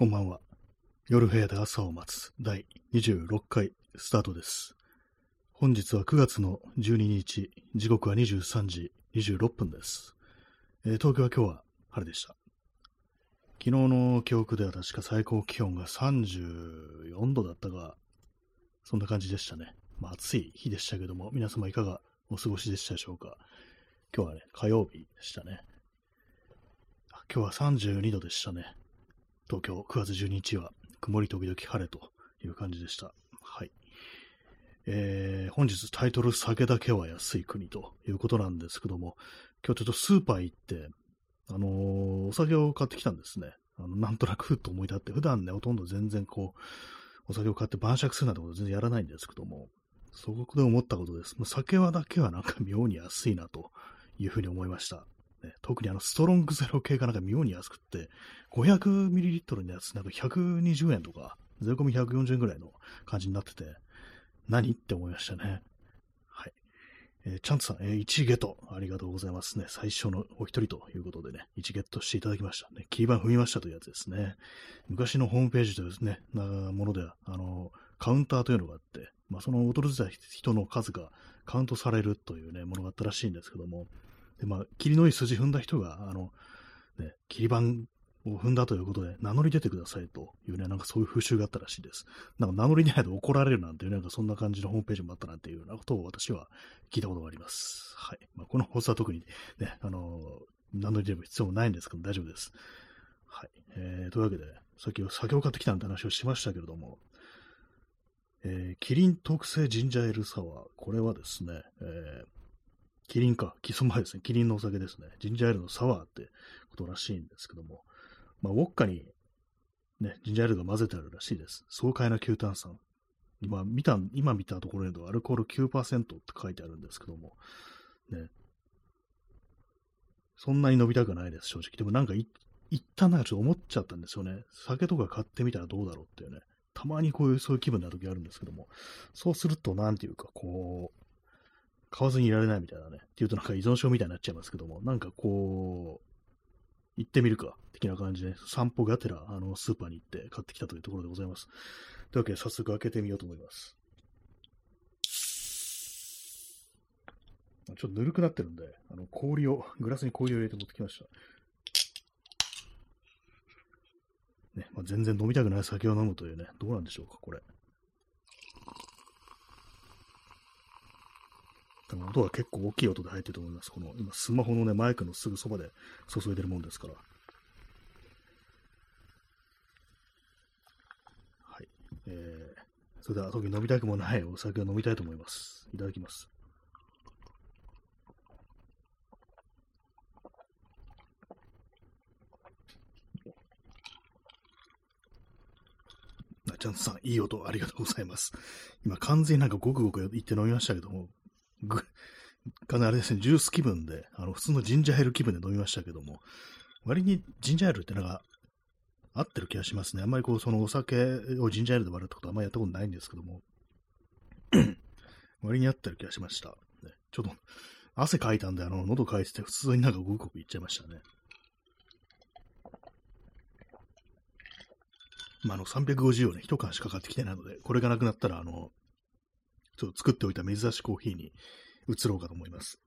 こんばんは。夜部屋で朝を待つ第26回スタートです。本日は9月の12日、時刻は23時26分です。えー東京は今日は晴れでした。昨日の記憶では確か最高気温が34度だったが、そんな感じでしたね。まあ暑い日でしたけども、皆様いかがお過ごしでしたでしょうか。今日はね、火曜日でしたね。今日は32度でしたね。東京9月12日は曇り時々晴れという感じでした。はい。えー本日タイトル酒だけは安い国ということなんですけども、今日ちょっとスーパー行って、あのーお酒を買ってきたんですね。あのなんとなくふっと思い立って、普段ね、ほとんど全然こう、お酒を買って晩酌するなんてこと全然やらないんですけども、そこで思ったことです。もう酒はだけはなんか妙に安いなというふうに思いました。ね、特にあのストロングゼロ系がなんか妙に安くって、500ml のやつなんか120円とか、税込み140円ぐらいの感じになってて、何って思いましたね。はい。えーチャンツさん、えー、1ゲット、ありがとうございますね。最初のお一人ということでね、1ゲットしていただきましたね。キーバン踏みましたというやつですね。昔のホームページとですね、なものでは、あの、カウンターというのがあって、まあ、その訪れた人の数がカウントされるというね、ものがあったらしいんですけども、で、まあ、霧のいい筋踏んだ人が、あの、ね、切り板を踏んだということで、名乗り出てくださいというね、なんかそういう風習があったらしいです。なんか名乗り出ないと怒られるなんていう、なんかそんな感じのホームページもあったなんていうようなことを私は聞いたことがあります。はい。まあ、この放送は特にね、あの名乗り出る必要もないんですけど、大丈夫です。はい。えー、というわけで、さっき酒を買ってきたなんて話をしましたけれども、えー、キリン特製ジンジャーエールサワー。これはですね、えー、キリンか、キス前ですね。キリンのお酒ですね。ジンジャーエールのサワーってことらしいんですけども、まあ、ウォッカに、ね、ジンジャーエールが混ぜてあるらしいです。爽快な強炭酸。今見た、今見たところにとアルコール9%って書いてあるんですけども、ね。そんなに飲みたくないです、正直。でもなんかい、一旦なんかちょっと思っちゃったんですよね。酒とか買ってみたらどうだろうっていうね。たまにこういう、そういう気分な時あるんですけども、そうすると、なんていうか、こう、買わずにいられないみたいなね。っていうとなんか依存症みたいになっちゃいますけども、なんかこう、行ってみるか、的な感じで、散歩がてら、あの、スーパーに行って買ってきたというところでございます。というわけで、早速開けてみようと思います。ちょっとぬるくなってるんで、あの、氷を、グラスに氷を入れて持ってきました。ね、まあ、全然飲みたくない酒を飲むというね、どうなんでしょうか、これ。多分音が結構大きい音で入ってると思います。この、今、スマホのね、マイクのすぐそばで注いでるもんですから。はい。えー、それでは、特に飲みたくもないお酒を飲みたいと思います。いただきます。あちゃんとさん、いい音ありがとうございます。今、完全になんかごくごく言って飲みましたけども、ぐ、かなりあれですね、ジュース気分で、あの、普通のジンジャーエール気分で飲みましたけども、割にジンジャーエールってなんか、合ってる気がしますね。あんまりこう、そのお酒をジンジャーエールで割るってことはあんまりやったことないんですけども、割に合ってる気がしました。ね、ちょっと、汗かいたんで、あの、喉かいてて、普通になんかごくごくいっちゃいましたね。まあ、あの、350をね、一缶しか買ってきてないので、これがなくなったら、あの、ちょっと作っておいた珍しいコーヒーに移ろうかと思います。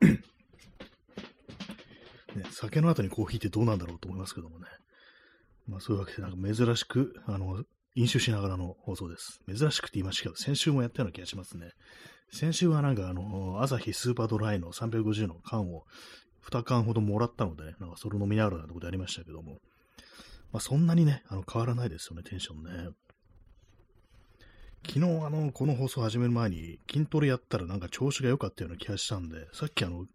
ね、酒の後にコーヒーってどうなんだろうと思いますけどもね。まあそういうわけで、なんか珍しく、あの、飲酒しながらの放送です。珍しくって言いましたけど、先週もやったような気がしますね。先週はなんかあの、朝日スーパードライの350の缶を2缶ほどもらったのでね、なんかそれ飲みながらなとこでありましたけども、まあそんなにね、あの変わらないですよね、テンションね。昨日あの、この放送始める前に筋トレやったらなんか調子が良かったような気がしたんで、さっきあの、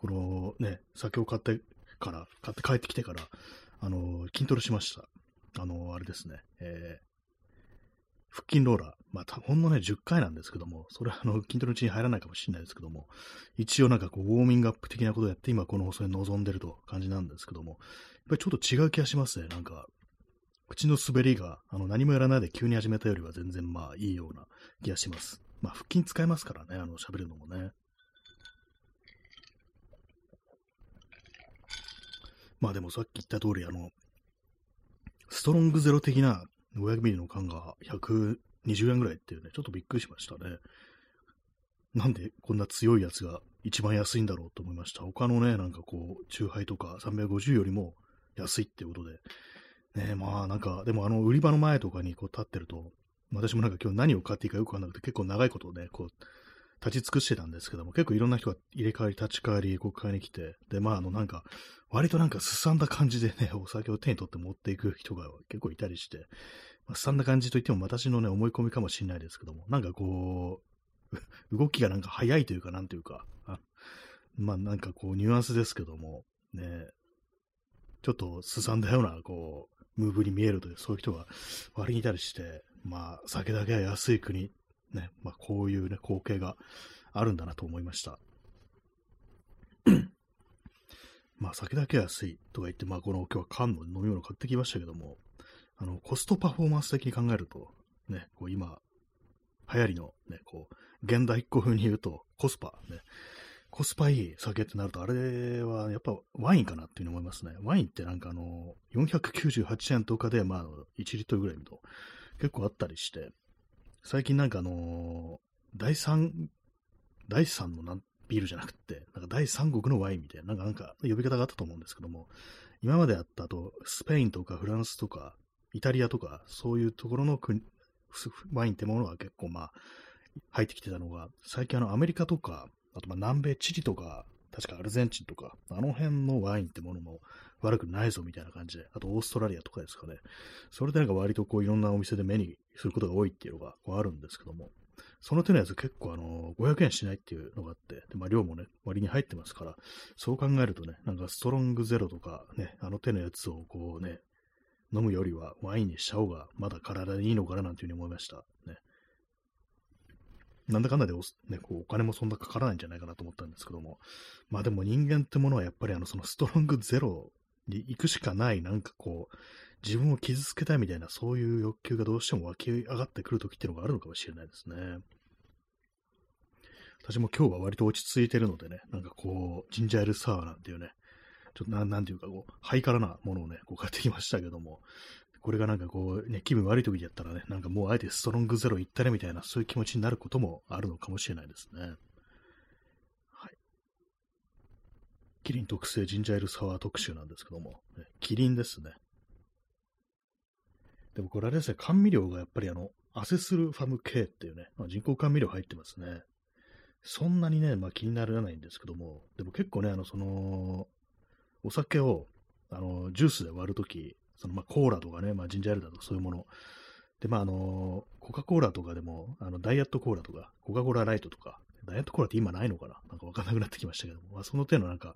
このね、酒を買ってから、買って帰ってきてから、あの、筋トレしました。あの、あれですね、えー、腹筋ローラー。まあ、ほんのね、10回なんですけども、それはあの、筋トレのうちに入らないかもしれないですけども、一応なんかこう、ウォーミングアップ的なことをやって、今この放送に臨んでると感じなんですけども、やっぱりちょっと違う気がしますね、なんか、口の滑りが、あの、何もやらないで急に始めたよりは全然まあいいような気がします。まあ、腹筋使えますからね、あの、喋るのもね。まあでもさっき言った通り、あの、ストロングゼロ的な 500ml の缶が120円ぐらいっていうね、ちょっとびっくりしましたね。なんでこんな強いやつが一番安いんだろうと思いました。他のね、なんかこう、チューハイとか350よりも安いってことで。ねまあなんか、でもあの売り場の前とかにこう立ってると、私もなんか今日何を買っていいかよくわかんなくて結構長いことね、こう、立ち尽くしてたんですけども、結構いろんな人が入れ替わり、立ち替わり、こう買いに来て、で、まああのなんか、割となんかすさんだ感じでね、お酒を手に取って持っていく人が結構いたりして、まあ、すさんだ感じといっても私のね、思い込みかもしれないですけども、なんかこう、動きがなんか早いというか、なんというか、あ まあなんかこう、ニュアンスですけども、ね、ちょっとすさんだような、こう、ムーブに見えるという、そういう人が割にいたりして、まあ、酒だけは安い国、ね、まあこういうね、光景があるんだなと思いました。まあ、酒だけ安いとか言って、まあ、この今日は缶の飲み物買ってきましたけども、あの、コストパフォーマンス的に考えると、ね、こう今、流行りのね、こう、現代っ子風に言うと、コスパ、ね、コスパいい酒ってなると、あれはやっぱワインかなっていうふうに思いますね。ワインってなんかあの、498円とかで、まあ、1リットルぐらいと結構あったりして、最近なんかあの第3、第3のなんビールじゃなくて、なんか第三国のワインみたいな、なんかなんか呼び方があったと思うんですけども、今まであったと、スペインとかフランスとか、イタリアとか、そういうところの国ワインってものが結構まあ、入ってきてたのが、最近あのアメリカとか、あとま南米チリとか、確かアルゼンチンとか、あの辺のワインってものも悪くないぞみたいな感じで、あとオーストラリアとかですかね。それでなんか割とこういろんなお店で目にすることが多いっていうのがこうあるんですけども、その手のやつ結構あの、500円しないっていうのがあって、でまあ量もね、割に入ってますから、そう考えるとね、なんかストロングゼロとかね、あの手のやつをこうね、飲むよりはワインにした方がまだ体にいいのかななんていうふうに思いました。ね。なんだかんだでお,、ね、こうお金もそんなかからないんじゃないかなと思ったんですけども、まあでも人間ってものはやっぱりあのそのストロングゼロに行くしかない、なんかこう、自分を傷つけたいみたいな、そういう欲求がどうしても湧き上がってくるときっていうのがあるのかもしれないですね。私も今日は割と落ち着いてるのでね、なんかこう、ジンジャーエールサワーなんていうね、ちょっとななんていうかこう、ハイカラなものをね、こう買ってきましたけども、これがなんかこう、ね、気分悪い時だったらね、なんかもうあえてストロングゼロ行ったねみたいな、そういう気持ちになることもあるのかもしれないですね。はい。キリン特製ジンジャーエールサワー特集なんですけども、キリンですね。でもこれあれですね、甘味料がやっぱりあの、アセスルファム系っていうね、まあ、人工甘味料入ってますね。そんなにね、まあ、気にならないんですけども、でも結構ね、あの、その、お酒を、あの、ジュースで割るとき、その、まあ、コーラとかね、まあ、ジンジャーエールだとかそういうもの。で、まあ、あの、コカ・コーラとかでも、あの、ダイエットコーラとか、コカ・コーラライトとか、ダイエットコーラって今ないのかななんかわかんなくなってきましたけども、まあ、その手のなんか、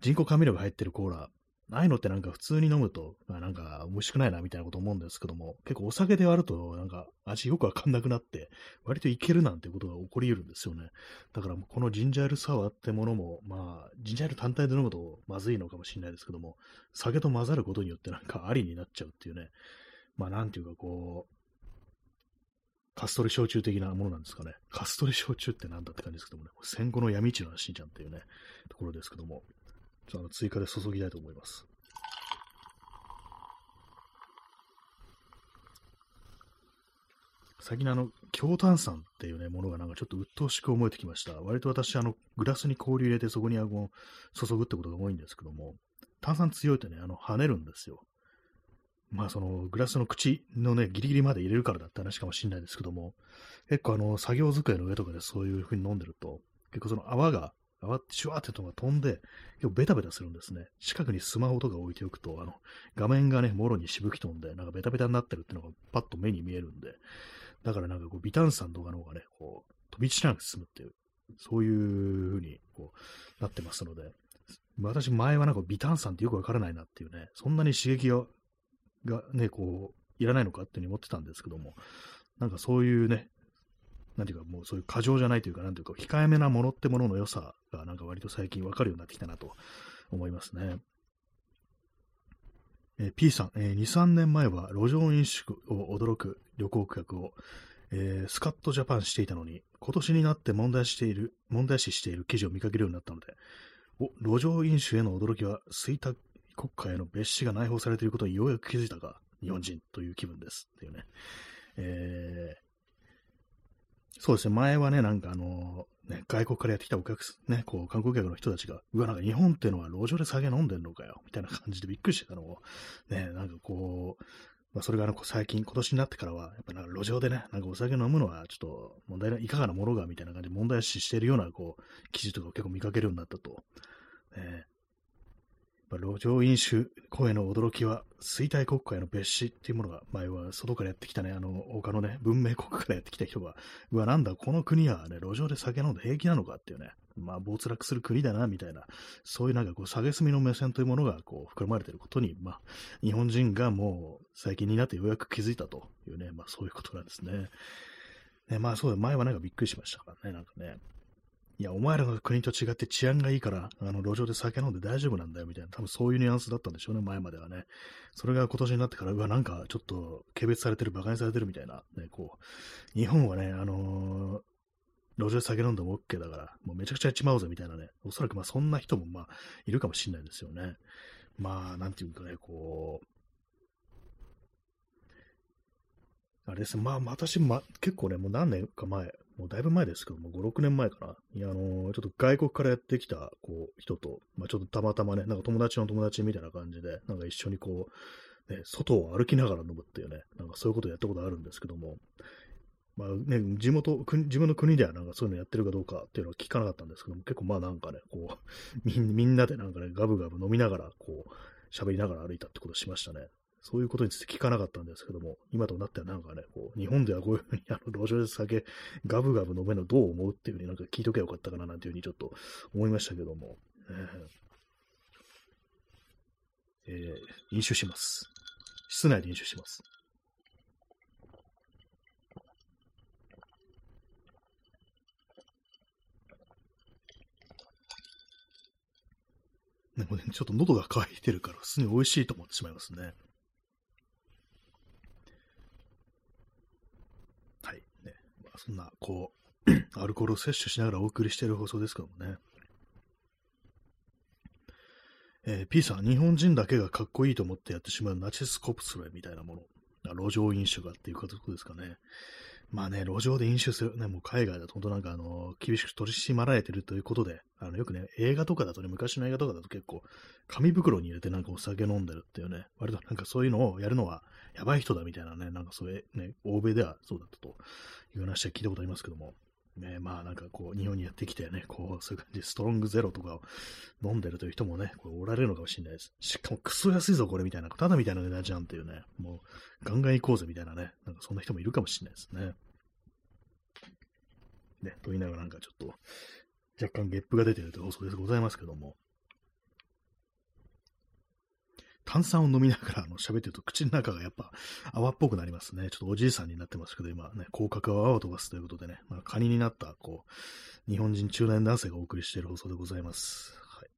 人工甘味料が入ってるコーラああいのってなんか普通に飲むと、まあ、なんか美味しくないなみたいなこと思うんですけども、結構お酒で割るとなんか味よくわかんなくなって、割といけるなんてことが起こり得るんですよね。だからこのジンジャーエールサワーってものも、まあ、ジンジャール単体で飲むとまずいのかもしれないですけども、酒と混ざることによってなんかありになっちゃうっていうね、まあなんていうかこう、カストリ焼酎的なものなんですかね。カストリ焼酎ってなんだって感じですけどもね、戦後の闇市の話じゃんっていうね、ところですけども、ちょっと追加で注ぎたいと思います。最近あの、強炭酸っていうね、ものがなんかちょっと鬱陶しく思えてきました。割と私、あの、グラスに氷入れてそこにあの注ぐってことが多いんですけども、炭酸強いとね、あの、跳ねるんですよ。まあそのグラスの口のね、ギリギリまで入れるからだって話かもしれないですけども、結構あの、作業机の上とかでそういう風に飲んでると、結構その泡が泡ってシュワーってとが飛んで、結構ベタベタするんですね。近くにスマホとか置いておくと、あの、画面がね、もろにしぶき飛んで、なんかベタベタになってるっていうのがパッと目に見えるんで、だからなんかこう、微炭酸とかの方がね、こう、飛び散らなく進むっていう、そういう風に、こう、なってますので、私前はなんか微炭酸ってよくわからないなっていうね、そんなに刺激が、がね、こう、いらないのかっていうふうに思ってたんですけども、なんかそういうね、なんていうか、もうそういう過剰じゃないというか、なんていうか、控えめなものってものの良さが、なんか割と最近わかるようになってきたなと思いますね。え、P さん、えー、2、3年前は路上飲酒を驚く旅行企画を、えー、スカットジャパンしていたのに、今年になって問題している、問題視している記事を見かけるようになったので、お、路上飲酒への驚きは衰退、国家への別紙が内包されていることにようやく気づいたか、日本人という気分です。っていうね。えー、そうですね、前はね、なんかあのね、外国からやってきたお客さん、ね、こう、観光客の人たちが、うわ、なんか日本っていうのは路上で酒飲んでんのかよ、みたいな感じでびっくりしてたのを、ね、なんかこう、まあ、それがあの最近、今年になってからは、やっぱなんか路上でね、なんかお酒飲むのはちょっと問題ない、いかがなものがみたいな感じで問題視しているような、こう、記事とかを結構見かけるようになったと。ね、路上飲酒声の驚きは、衰退国家への別紙っていうものが、前は外からやってきたね、あの、他のね、文明国からやってきた人が、うわ、なんだ、この国はね、路上で酒飲んで平気なのかっていうね、まあ、没落する国だな、みたいな、そういうなんかこう、下げすみの目線というものが、こう、含まれていることに、まあ、日本人がもう、最近になってようやく気づいたというね、まあ、そういうことなんですね。ね、まあ、そうだ、前はなんかびっくりしましたからね、なんかね。いや、お前らの国と違って治安がいいから、あの、路上で酒飲んで大丈夫なんだよ、みたいな、多分そういうニュアンスだったんでしょうね、前まではね。それが今年になってから、うわ、なんかちょっと軽蔑されてる、馬鹿にされてるみたいな、ね、こう、日本はね、あのー、路上で酒飲んでも OK だから、もうめちゃくちゃやっちまおうぜみたいなね、おそらくまあそんな人もまあいるかもしれないですよね。まあ、なんていうかね、こう、あれですまあ、私、ま、結構ね、もう何年か前、もうだいぶ前ですけども、5、6年前かな。いや、あのー、ちょっと外国からやってきた、こう、人と、まあ、ちょっとたまたまね、なんか友達の友達みたいな感じで、なんか一緒にこう、ね、外を歩きながら飲むっていうね、なんかそういうことやったことあるんですけども、まあね、地元、自分の国ではなんかそういうのやってるかどうかっていうのは聞かなかったんですけども、結構まあなんかね、こう、みんなでなんかね、ガブガブ飲みながら、こう、喋りながら歩いたってことしましたね。そういうことについて聞かなかったんですけども、今となってはなんかね、こう、日本ではこういうふうに、あの、路上で酒、ガブガブ飲めるのどう思うっていうふうになんか聞いとけばよかったかななんていうふうにちょっと思いましたけども、えー、えー、飲酒します。室内で飲酒します。でもね、ちょっと喉が渇いてるから、普通に美味しいと思ってしまいますね。そんな、こう、アルコールを摂取しながらお送りしている放送ですけどもね。えー、P さん、日本人だけがかっこいいと思ってやってしまうナチスコプスレみたいなもの。路上飲酒がっていうことですかね。まあね、路上で飲酒する、ね、もう海外だと本当なんかあの、厳しく取り締まられてるということで、あの、よくね、映画とかだとね、昔の映画とかだと結構、紙袋に入れてなんかお酒飲んでるっていうね、割となんかそういうのをやるのは、やばい人だみたいなね、なんかそういうね、欧米ではそうだったという話は聞いたことありますけども、ね、まあなんかこう、日本にやってきてね、こう、そういう感じでストロングゼロとかを飲んでるという人もね、こおられるのかもしれないです。しかもクソ安いぞ、これみたいな、ただみたいな値段じゃんっていうね、もう、ガンガン行こうぜみたいなね、なんかそんな人もいるかもしれないですね。ね、と言いながらなんかちょっと、若干ゲップが出てるという放送でございますけども、炭酸を飲みながらあの喋ってると口の中がやっぱ泡っぽくなりますね。ちょっとおじいさんになってますけど、今ね、口角を泡を飛ばすということでね、まあ、カニになった、こう、日本人中年男性がお送りしている放送でございます。はい。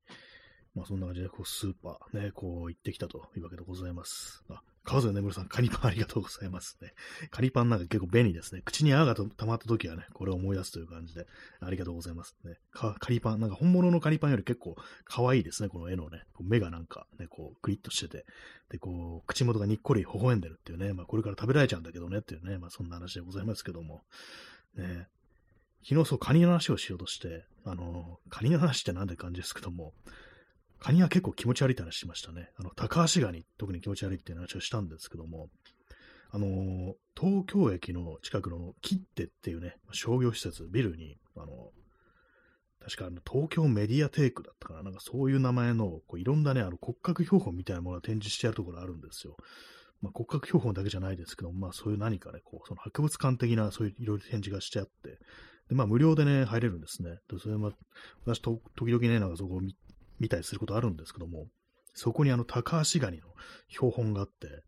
まあそんな感じで、こう、スーパーね、こう行ってきたというわけでございます。あ、川添眠さん、カニパンありがとうございますね。カニパンなんか結構便利ですね。口に泡が溜まった時はね、これを思い出すという感じで、ありがとうございますね。カニパン、なんか本物のカニパンより結構可愛いですね、この絵のね。目がなんかね、こう、クリッとしてて、で、こう、口元がにっこり微笑んでるっていうね、まあこれから食べられちゃうんだけどねっていうね、まあそんな話でございますけども。ね、昨日そう、カニの話をしようとして、あの、カニの話ってなんで感じですけども、カニは結構気持ち悪いって話しましたね。あの、高橋ガニ、特に気持ち悪いっていう話をしたんですけども、あのー、東京駅の近くの切手っていうね、商業施設、ビルに、あの確かあの東京メディアテイクだったかな、なんかそういう名前の、こういろんなね、あの骨格標本みたいなものが展示してあるところあるんですよ。まあ、骨格標本だけじゃないですけど、まあそういう何かね、こう、その博物館的な、そういういろいろ展示がしてあって、で、まあ無料でね、入れるんですね。で、それまあ、私と、時々ね、なんかそこを見見たりすることあるんですけども、そこにあの、高橋ガニの標本があって、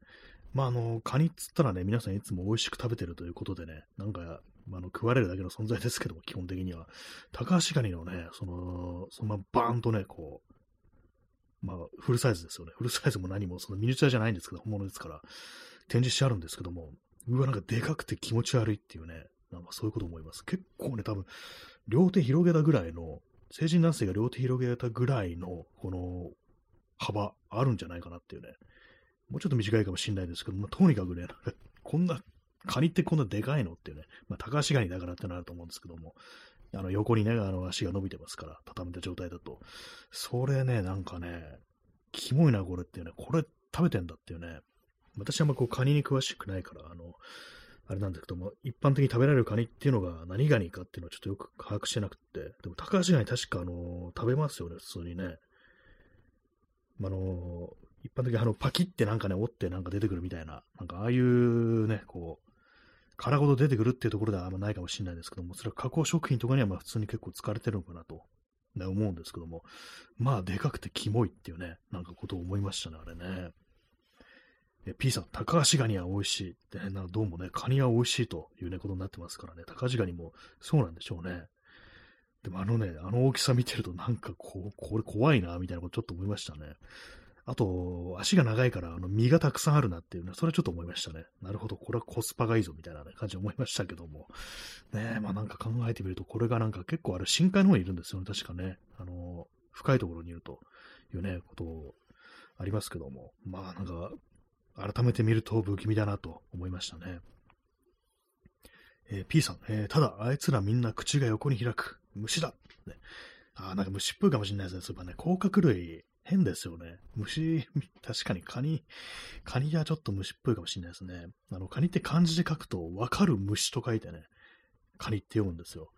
まあ、あの、カニっつったらね、皆さんいつも美味しく食べてるということでね、なんか、まあ、の食われるだけの存在ですけども、基本的には。高橋ガニのね、その、そのままバーンとね、こう、まあ、フルサイズですよね。フルサイズも何も、そのミニチュアじゃないんですけど、本物ですから、展示してあるんですけども、うわ、なんかでかくて気持ち悪いっていうね、なんかそういうこと思います。結構ね、多分、両手広げたぐらいの成人男性が両手広げたぐらいの、この、幅あるんじゃないかなっていうね。もうちょっと短いかもしれないですけど、まあ、とにかくね、こんな、カニってこんなでかいのっていうね、まあ、高橋ガニだからってなると思うんですけども、あの横にね、あの足が伸びてますから、畳めた状態だと。それね、なんかね、キモいな、これっていうね、これ食べてんだっていうね、私はあんまこうカニに詳しくないから、あの、あれなんですけども、一般的に食べられるカニっていうのが何ガニかっていうのはちょっとよく把握してなくて、でも高橋ガニ確かあの、食べますよね、普通にね。あの、一般的にあの、パキってなんかね、折ってなんか出てくるみたいな、なんかああいうね、こう、殻ごと出てくるっていうところではあんまないかもしれないですけども、それは加工食品とかにはまあ普通に結構使われてるのかなと、ね、思うんですけども、まあでかくてキモいっていうね、なんかことを思いましたね、あれね。え P さん、高橋ガニは美味しいってね、などうもね、カニは美味しいというね、ことになってますからね、高橋ガニもそうなんでしょうね。でもあのね、あの大きさ見てるとなんかこう、これ怖いな、みたいなことちょっと思いましたね。あと、足が長いから、あの、身がたくさんあるなっていうね、それはちょっと思いましたね。なるほど、これはコスパがいいぞ、みたいな、ね、感じで思いましたけども。ねえまあなんか考えてみると、これがなんか結構ある深海の方にいるんですよね、確かね。あの、深いところにいるというね、ことありますけども。まあなんか、改めて見ると不気味だなと思いましたね。えー、P さん、えー、ただ、あいつらみんな口が横に開く。虫だ。ね、あなんか虫っぽいかもしれないですね。そういえばね、甲殻類、変ですよね。虫、確かにカニ、カニはちょっと虫っぽいかもしれないですね。あの、カニって漢字で書くと、わかる虫と書いてね、カニって読むんですよ。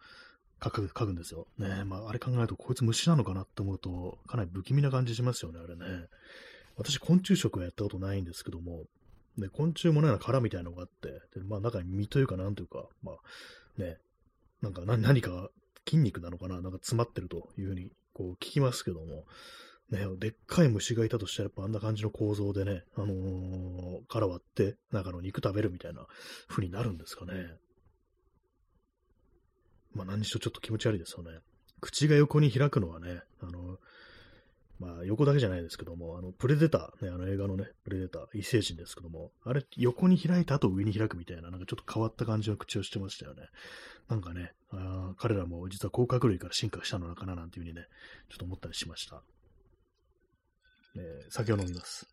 書く、書くんですよ。ねまあ、あれ考えると、こいつ虫なのかなって思うと、かなり不気味な感じしますよね、あれね。私、昆虫食はやったことないんですけども、ね、昆虫もね、殻みたいなのがあって、でまあ、中に身というか、なんというか、まあ、ね、なんか何か筋肉なのかな、なんか詰まってるというふうに、こう聞きますけども、ね、でっかい虫がいたとしたら、やっぱあんな感じの構造でね、あのー、殻割って、中の肉食べるみたいな風になるんですかね。まあ何しろちょっと気持ち悪いですよね。口が横に開くのはね、あのまあ、横だけじゃないですけども、あの、プレデター、ね、あの映画のね、プレデター、異星人ですけども、あれ、横に開いた後上に開くみたいな、なんかちょっと変わった感じの口をしてましたよね。なんかね、あ彼らも実は甲殻類から進化したのかななんていうふうにね、ちょっと思ったりしました。えー、酒を飲みます。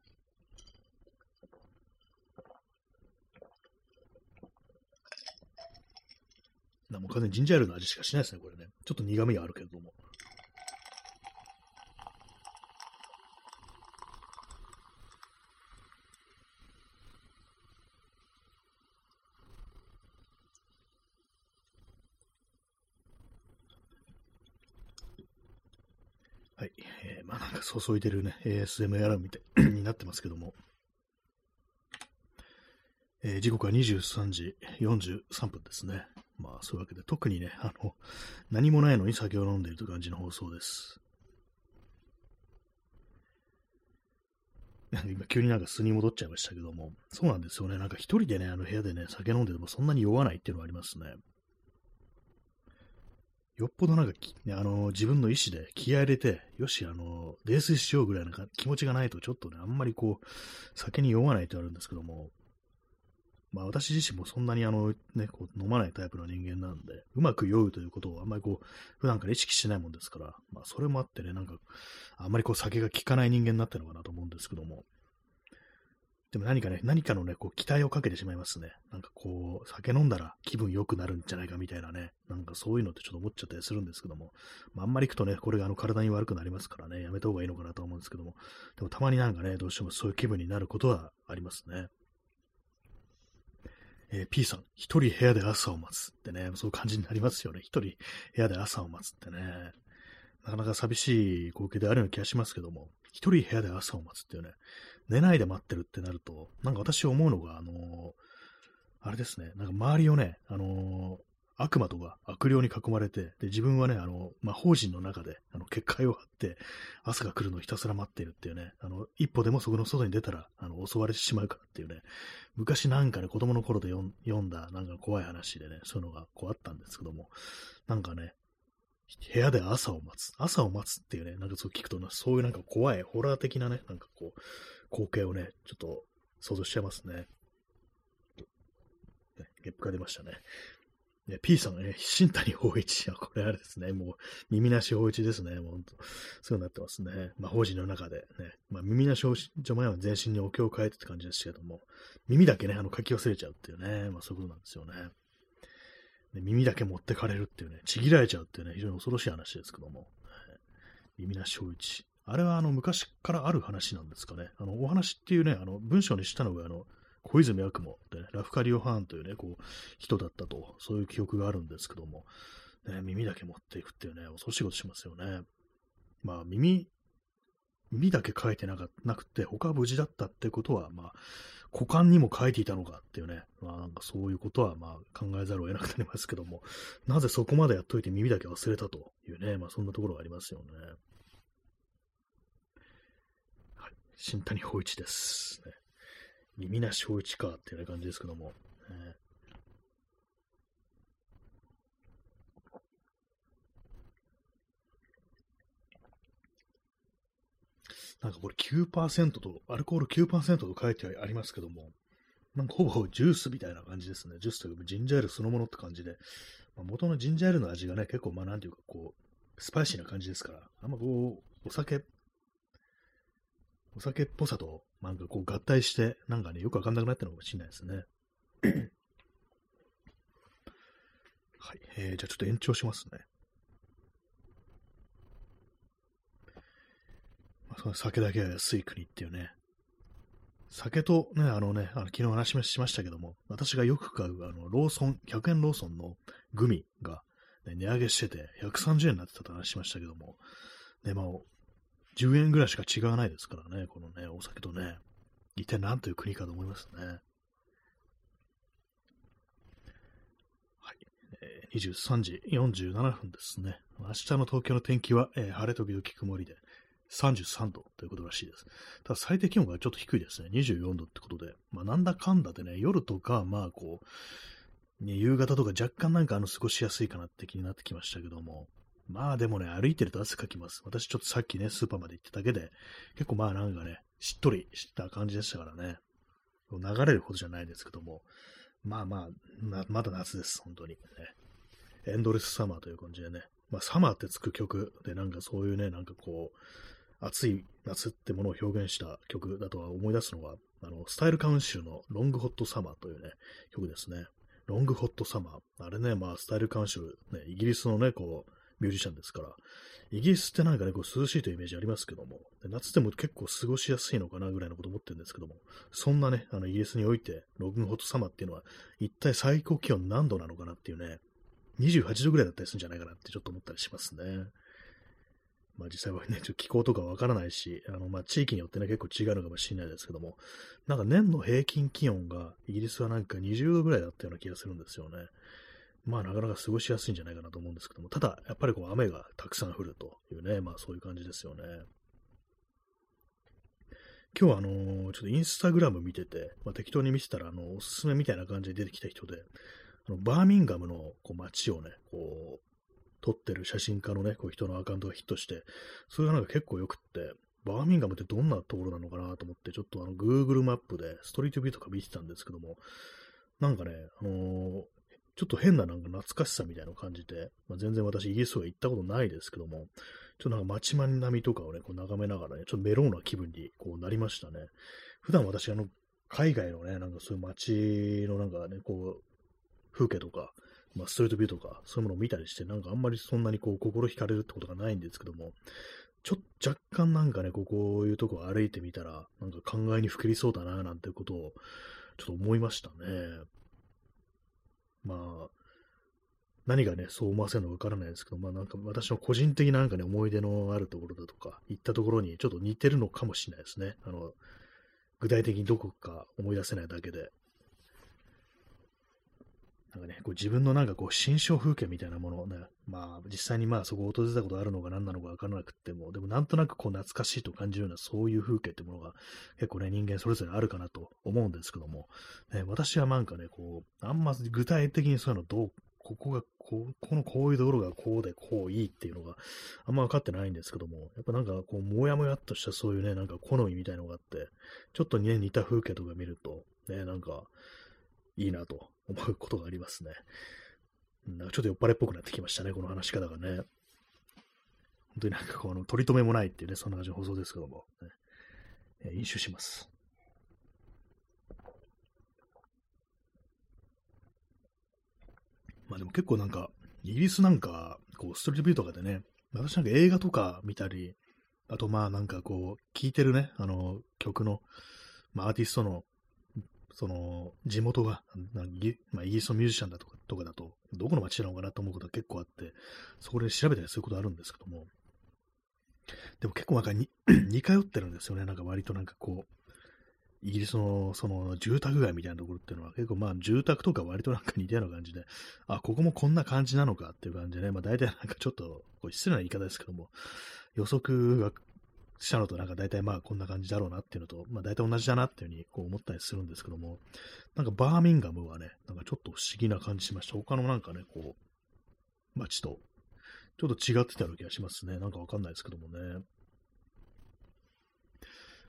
もう完全にジンジャーエールの味しかしないですね、これね。ちょっと苦味があるけれども。はい。えー、まあなんか注いでるね、ASMR みたいになってますけども。えー、時刻は23時43分ですね。まあそういうわけで、特にね、あの、何もないのに酒を飲んでいるという感じの放送です。なんか今急になんか素に戻っちゃいましたけども、そうなんですよね。なんか一人でね、あの部屋でね、酒飲んでてもそんなに酔わないっていうのがありますね。よっぽどなんか、あの、自分の意思で気合入れて、よし、あの、泥酔しようぐらいな気持ちがないと、ちょっとね、あんまりこう、酒に酔わないってあるんですけども、まあ私自身もそんなにあの、ね、こう飲まないタイプの人間なんで、うまく酔うということをあんまりこう、普段から意識してないもんですから、まあそれもあってね、なんか、あんまりこう酒が効かない人間になってるのかなと思うんですけども、でも何かね、何かのね、こう、期待をかけてしまいますね。なんかこう、酒飲んだら気分良くなるんじゃないかみたいなね、なんかそういうのってちょっと思っちゃったりするんですけども、まあ、あんまり行くとね、これがあの体に悪くなりますからね、やめた方がいいのかなと思うんですけども、でもたまになんかね、どうしてもそういう気分になることはありますね。えー、P さん、一人部屋で朝を待つってね、そういう感じになりますよね。一人部屋で朝を待つってね、なかなか寂しい光景であるような気がしますけども、一人部屋で朝を待つっていうね、寝ないで待ってるってなると、なんか私思うのが、あの、あれですね、なんか周りをね、あの、悪魔とか悪霊に囲まれて、で、自分はね、あの、魔法陣の中で、あの、結界を張って、朝が来るのをひたすら待っているっていうね、あの、一歩でもそこの外に出たら、あの、襲われてしまうからっていうね、昔なんかね、子供の頃で読んだ、なんか怖い話でね、そういうのがこうあったんですけども、なんかね、部屋で朝を待つ。朝を待つっていうね、なんかそう聞くと、そういうなんか怖い、ホラー的なね、なんかこう、光景をね、ちょっと想像しちゃいますね。ゲップが出ましたね。ね、P さんね、新谷法一。これあれですね。もう、耳なし法一ですね。もう本当そうなってますね。まあ、法人の中でね。まあ、耳なし法一前は全身にお経を変えてって感じですけども、耳だけね、あの、書き忘れちゃうっていうね。まあ、そういうことなんですよね。ね耳だけ持ってかれるっていうね、ちぎられちゃうっていうね、非常に恐ろしい話ですけども。耳なし法一。あれは、あの、昔からある話なんですかね。あの、お話っていうね、あの、文章にしたのが、あの、小泉八雲ってね、ラフカリオ・ハーンというね、こう、人だったと、そういう記憶があるんですけども、ね、耳だけ持っていくっていうね、恐ろしいことしますよね。まあ、耳、耳だけ書いてなかなくて、他は無事だったってことは、まあ、股間にも書いていたのかっていうね、まあ、なんかそういうことは、まあ、考えざるを得なくなりますけども、なぜそこまでやっといて耳だけ忘れたというね、まあ、そんなところがありますよね。はい、新谷法一です。ね耳なし法一かっていう感じですけども。ね、なんかこれ9%と、アルコール9%と書いてありますけども、なんかほぼジュースみたいな感じですね。ジュースというかジンジャーエールそのものって感じで、まあ、元のジンジャーエールの味がね、結構まあなんていうかこう、スパイシーな感じですから、あんまこう、お酒お酒っぽさと、なんかこう合体して、なんかね、よくわかんなくなったのかもしれないですね。はい。えー、じゃあちょっと延長しますね。まあ、その酒だけは安い国っていうね。酒とね、あのね、あの昨日話しましたけども、私がよく買う、あの、ローソン、100円ローソンのグミが、ね、値上げしてて、130円になってたと話しましたけども、ね、まあ、10円ぐらいしか違わないですからね、このね、お酒とね。一体何という国かと思いますね。はい。えー、23時47分ですね。明日の東京の天気は、えー、晴れ時々曇りで33度ということらしいです。ただ最低気温がちょっと低いですね。24度ってことで。まあなんだかんだでね、夜とか、まあこう、ね、夕方とか若干なんかあの過ごしやすいかなって気になってきましたけども、まあでもね、歩いてると汗かきます。私ちょっとさっきね、スーパーまで行っただけで、結構まあなんかね、しっとりした感じでしたからね。流れるほどじゃないですけども、まあまあ、ままだ夏です、本当に、ね。エンドレスサマーという感じでね、まあサマーってつく曲でなんかそういうね、なんかこう、暑い夏ってものを表現した曲だとは思い出すのが、あの、スタイルカウンシュのロングホットサマーというね、曲ですね。ロングホットサマー。あれね、まあ、スタイルカウンシュ、ね、イギリスのね、こう、ミュージシャンですから、イギリスってなんかね、こう涼しいというイメージありますけども、夏でも結構過ごしやすいのかなぐらいのこと思ってるんですけども、そんなね、あのイギリスにおいて、ログンホットサマーっていうのは、一体最高気温何度なのかなっていうね、28度ぐらいだったりするんじゃないかなってちょっと思ったりしますね。まあ実際はね、ちょっと気候とかわからないし、あの、まあ地域によってね、結構違うのかもしれないですけども、なんか年の平均気温がイギリスはなんか20度ぐらいだったような気がするんですよね。まあなかなか過ごしやすいんじゃないかなと思うんですけども、ただ、やっぱりこう雨がたくさん降るというね、まあそういう感じですよね。今日はあのー、ちょっとインスタグラム見てて、まあ、適当に見てたら、あの、おすすめみたいな感じで出てきた人で、あのバーミンガムのこう街をね、こう、撮ってる写真家のね、こう人のアカウントがヒットして、それがなんか結構良くって、バーミンガムってどんなところなのかなと思って、ちょっとあの、Google マップでストリートビューとか見てたんですけども、なんかね、あのー、ちょっと変ななんか懐かしさみたいなのを感じて、まあ、全然私イギリスは行ったことないですけども、ちょっとなんか街並みとかをね、こう眺めながらね、ちょっとメローな気分にこうなりましたね。普段私あの、海外のね、なんかそういう街のなんかね、こう、風景とか、まあ、ストリートビューとか、そういうものを見たりして、なんかあんまりそんなにこう、心惹かれるってことがないんですけども、ちょっと若干なんかね、こういうとこ歩いてみたら、なんか考えにふけりそうだな、なんてことを、ちょっと思いましたね。まあ、何がね、そう思わせるのかわからないですけど、まあなんか私の個人的ななんかね、思い出のあるところだとか、行ったところにちょっと似てるのかもしれないですね。あの、具体的にどこか思い出せないだけで。かね、こう自分のなんかこう、心象風景みたいなものをね、まあ、実際にまあそこを訪れたことあるのか何なのかわからなくても、でもなんとなくこう懐かしいと感じるようなそういう風景ってものが結構ね、人間それぞれあるかなと思うんですけども、ね、私はなんかね、こう、あんま具体的にそういうのどう、ここがこう、このこういうところがこうでこういいっていうのがあんま分かってないんですけども、やっぱなんかこう、もやもやっとしたそういうね、なんか好みみたいのがあって、ちょっとね、似た風景とか見ると、ね、なんか、いいなと思うことがありますね。なんかちょっと酔っ払いっぽくなってきましたね、この話し方がね。本当になんかこの取り留めもないっていうね、そんな感じの放送ですけども、ねえー飲酒します。まあでも結構なんか、イギリスなんか、こう、ストリートビューとかでね、私なんか映画とか見たり、あとまあなんかこう、聴いてるね、あの、曲の、まあアーティストの、その、地元が、なんかイまあ、イギリスのミュージシャンだとかとかだと、どこの街なのかなと思うことが結構あって、そこで調べたりすることあるんですけども、でも結構なんかに 似通ってるんですよね。なんか割となんかこう、イギリスのその住宅街みたいなところっていうのは結構まあ住宅とか割となんか似たような感じで、あ、ここもこんな感じなのかっていう感じでね、まあ大体なんかちょっとこう失礼な言い方ですけども、予測がしたのとなんか大体まあこんな感じだろうなっていうのと、まあ大体同じだなっていうふうにこう思ったりするんですけども、なんかバーミンガムはね、なんかちょっと不思議な感じしました。他のなんかね、こう、街とちょっと違ってたような気がしますね。なんかわかんないですけどもね。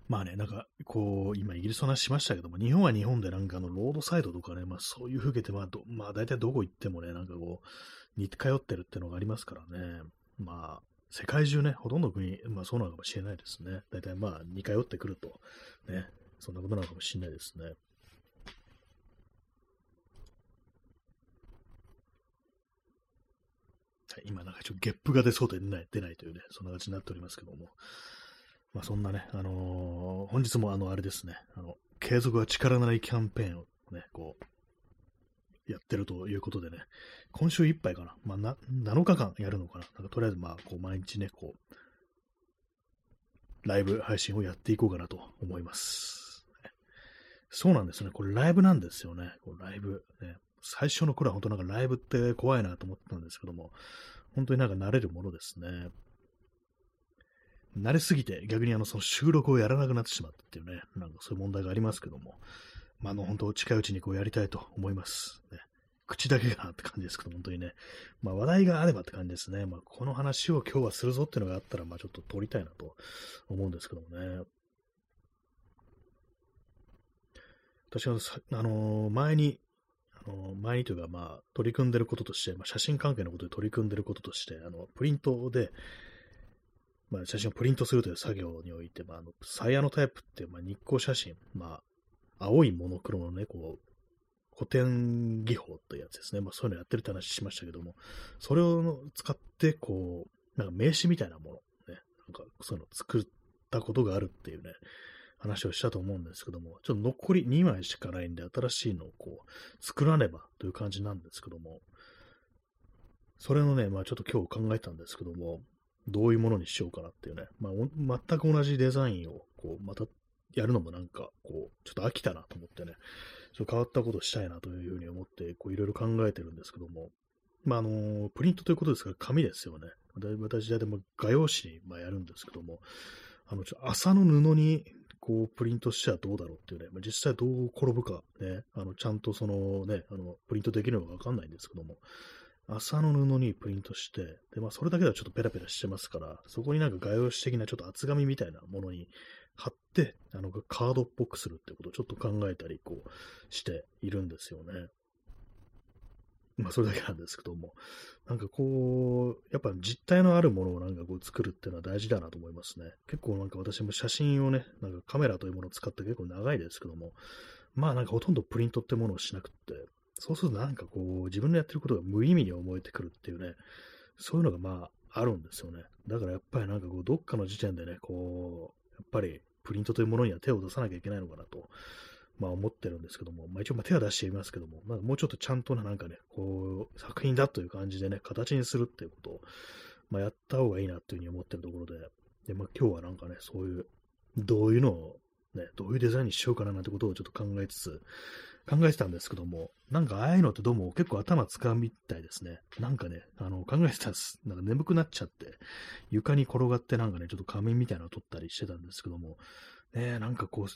まあね、なんか、こう、今イギリスの話しましたけども、日本は日本でなんかあの、ロードサイドとかね、まあそういう風景って、まあど、まあ大体どこ行ってもね、なんかこう、似通ってるってのがありますからね。まあ、世界中ね、ほとんど国、まあそうなのかもしれないですね。大体まあ似通ってくると、ね、そんなことなのかもしれないですね。今なんかちょっとゲップが出そうで出ない出ないというね、そんな感じになっておりますけども。まあそんなね、あのー本日もあの、あれですね、あの、継続は力なりキャンペーンをね、こう、やってるということでね、今週いっぱいかな、まあな、7日間やるのかな、なんかとりあえずまあ、こう、毎日ね、こう、ライブ配信をやっていこうかなと思います。そうなんですね、これライブなんですよね、こうライブ、ね。最初の頃は本当なんかライブって怖いなと思ってたんですけども、本当になんか慣れるものですね。慣れすぎて逆にあのその収録をやらなくなってしまったっていうね、なんかそういう問題がありますけども、まあ、あの本当近いうちにこうやりたいと思います。ね、口だけがなって感じですけど、本当にね、まあ話題があればって感じですね。まあこの話を今日はするぞっていうのがあったら、まあちょっと撮りたいなと思うんですけどもね。私は、あのー前に、あのー前にというか、まあ、取り組んでることとして、まあ、写真関係のことで取り組んでることとして、あの、プリントで、まあ、写真をプリントするという作業において、まあ、あの、サイヤのタイプって、まあ、日光写真、まあ、青いモノクロのね、こう、古典技法というやつですね。まあ、そういうのやってるって話しましたけども、それを使って、こう、なんか名刺みたいなもの、ね、なんかそういうのを作ったことがあるっていうね、話をしたと思うんですけども、ちょっと残り2枚しかないんで、新しいのをこう、作らねばという感じなんですけども、それのね、まあちょっと今日考えたんですけども、どういうものにしようかなっていうね、まあ全く同じデザインを、こう、またやるのもなんか、こう、ちょっと飽きたなと思ってね、ちょっと変わったことしたいなというふうに思って、こう、いろいろ考えてるんですけども、まああの、プリントということですから、紙ですよね。私大体も画用紙にまあやるんですけども、あの、ちょ麻の布に、こう、プリントしてはどうだろうっていうね、まあ、実際どう転ぶか、ね、あの、ちゃんとそのね、あの、プリントできるのかわかんないんですけども、麻の布にプリントして、で、まあ、それだけではちょっとペラペラしてますから、そこになんか画用紙的なちょっと厚紙みたいなものに貼って、あの、カードっぽくするってことをちょっと考えたり、こう、しているんですよね。まあ、それだけなんですけども、なんかこう、やっぱ実体のあるものをなんかこう作るっていうのは大事だなと思いますね。結構なんか私も写真をね、なんかカメラというものを使って結構長いですけども、まあなんかほとんどプリントってものをしなくって、そうするとなんかこう、自分のやってることが無意味に思えてくるっていうね、そういうのがまああるんですよね。だからやっぱりなんかこう、どっかの時点でね、こう、やっぱりプリントというものには手を出さなきゃいけないのかなとまあ思ってるんですけども、まあ一応ま手は出してみますけども、まあもうちょっとちゃんとななんかね、こう、作品だという感じでね、形にするっていうことを、まあやった方がいいなっていうふうに思ってるところで、で、まあ今日はなんかね、そういう、どういうのを、ね、どういうデザインにしようかななんてことをちょっと考えつつ、考えてたんですけども、なんかああいうのってどうも結構頭使うみたいですね。なんかね、あの、考えてたんです。なんか眠くなっちゃって、床に転がってなんかね、ちょっと仮面みたいなのを取ったりしてたんですけども、ね、なんかこう、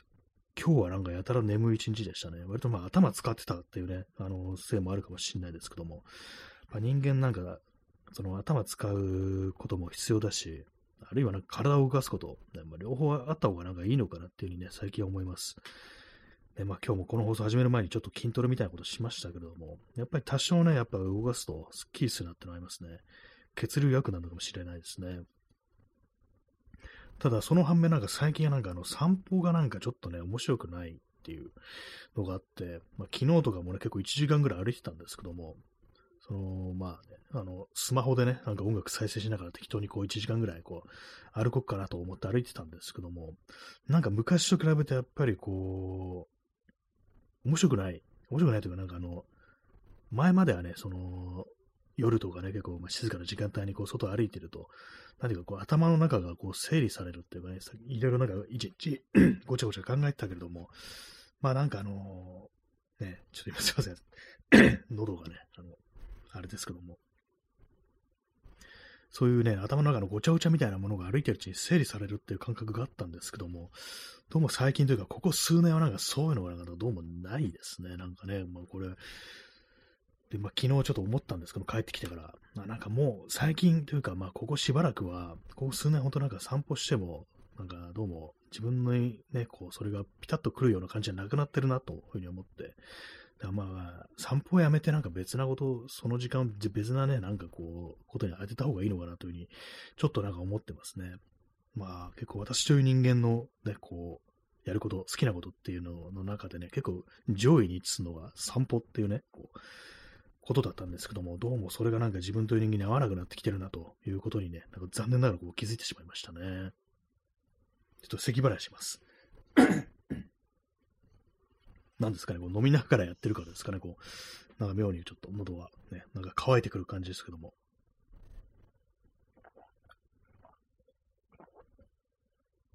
今日はなんかやたら眠い一日でしたね。割とまあ頭使ってたっていうね、あの、せいもあるかもしれないですけども、まあ、人間なんか、その頭使うことも必要だし、あるいはなんか体を動かすこと、ねまあ、両方あった方がなんかいいのかなっていうふうにね、最近は思います。ね、まあ今日もこの放送始める前にちょっと筋トレみたいなことしましたけれども、やっぱり多少ね、やっぱ動かすとスッキリするなってのありますね。血流良くなるのかもしれないですね。ただその反面なんか最近はなんかあの散歩がなんかちょっとね、面白くないっていうのがあって、まあ、昨日とかもね、結構1時間ぐらい歩いてたんですけども、その、まあね、あの、スマホでね、なんか音楽再生しながら適当にこう1時間ぐらいこう、歩こうかなと思って歩いてたんですけども、なんか昔と比べてやっぱりこう、面白くない、面白くないというかなんかあの、前まではね、その、夜とかね、結構、まあ、静かな時間帯にこう外歩いてると、何かこう頭の中がこう整理されるっていうかね、いろいろなんかいちいち ごちゃごちゃ考えてたけれども、まあなんかあのー、ね、ちょっと今すいません。喉がね、あの、あれですけども。そういうね、頭の中のごちゃごちゃみたいなものが歩いてるうちに整理されるっていう感覚があったんですけども、どうも最近というか、ここ数年はなんかそういうのがなんかどうもないですね。なんかね、まあこれ、で、まあ、昨日ちょっと思ったんですけど、帰ってきてから、まあ、なんかもう最近というか、まあ、ここしばらくは、ここ数年ほんとなんか散歩しても、なんかどうも自分のね、こう、それがピタッと来るような感じじゃなくなってるなというふうに思って、だまあ、散歩をやめてなんか別なこと、その時間別なね、なんかこう、ことに当てた方がいいのかなというふうに、ちょっとなんか思ってますね。まあ、結構私という人間のね、こう、やること、好きなことっていうのの中でね、結構上位に位置するのが散歩っていうね、こう、ことだったんですけども、どうもそれがなんか自分という人間に合わなくなってきてるなということにね、なんか残念ながらこう気づいてしまいましたね。ちょっと咳払いします。なんですかね、こう飲みながらやってるからですかね、こう、なんか妙にちょっと喉がね、なんか乾いてくる感じですけども。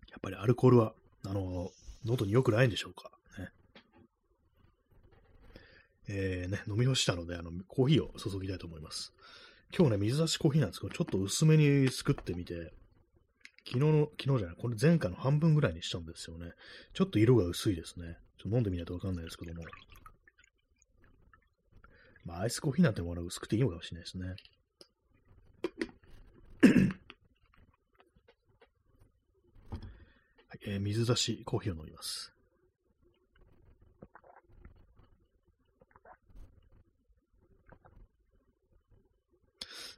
やっぱりアルコールは、あの、喉に良くないんでしょうか？ねえー、ね、飲み干したので、あの、コーヒーを注ぎたいと思います。今日ね、水出しコーヒーなんですけど、ちょっと薄めに作ってみて、昨日の、昨日じゃない、これ前回の半分ぐらいにしたんですよね。ちょっと色が薄いですね。ちょっと飲んでみないとわかんないですけども。まあ、アイスコーヒーなんてものは薄くていいのかもしれないですね。はい、えー、水出しコーヒーを飲みます。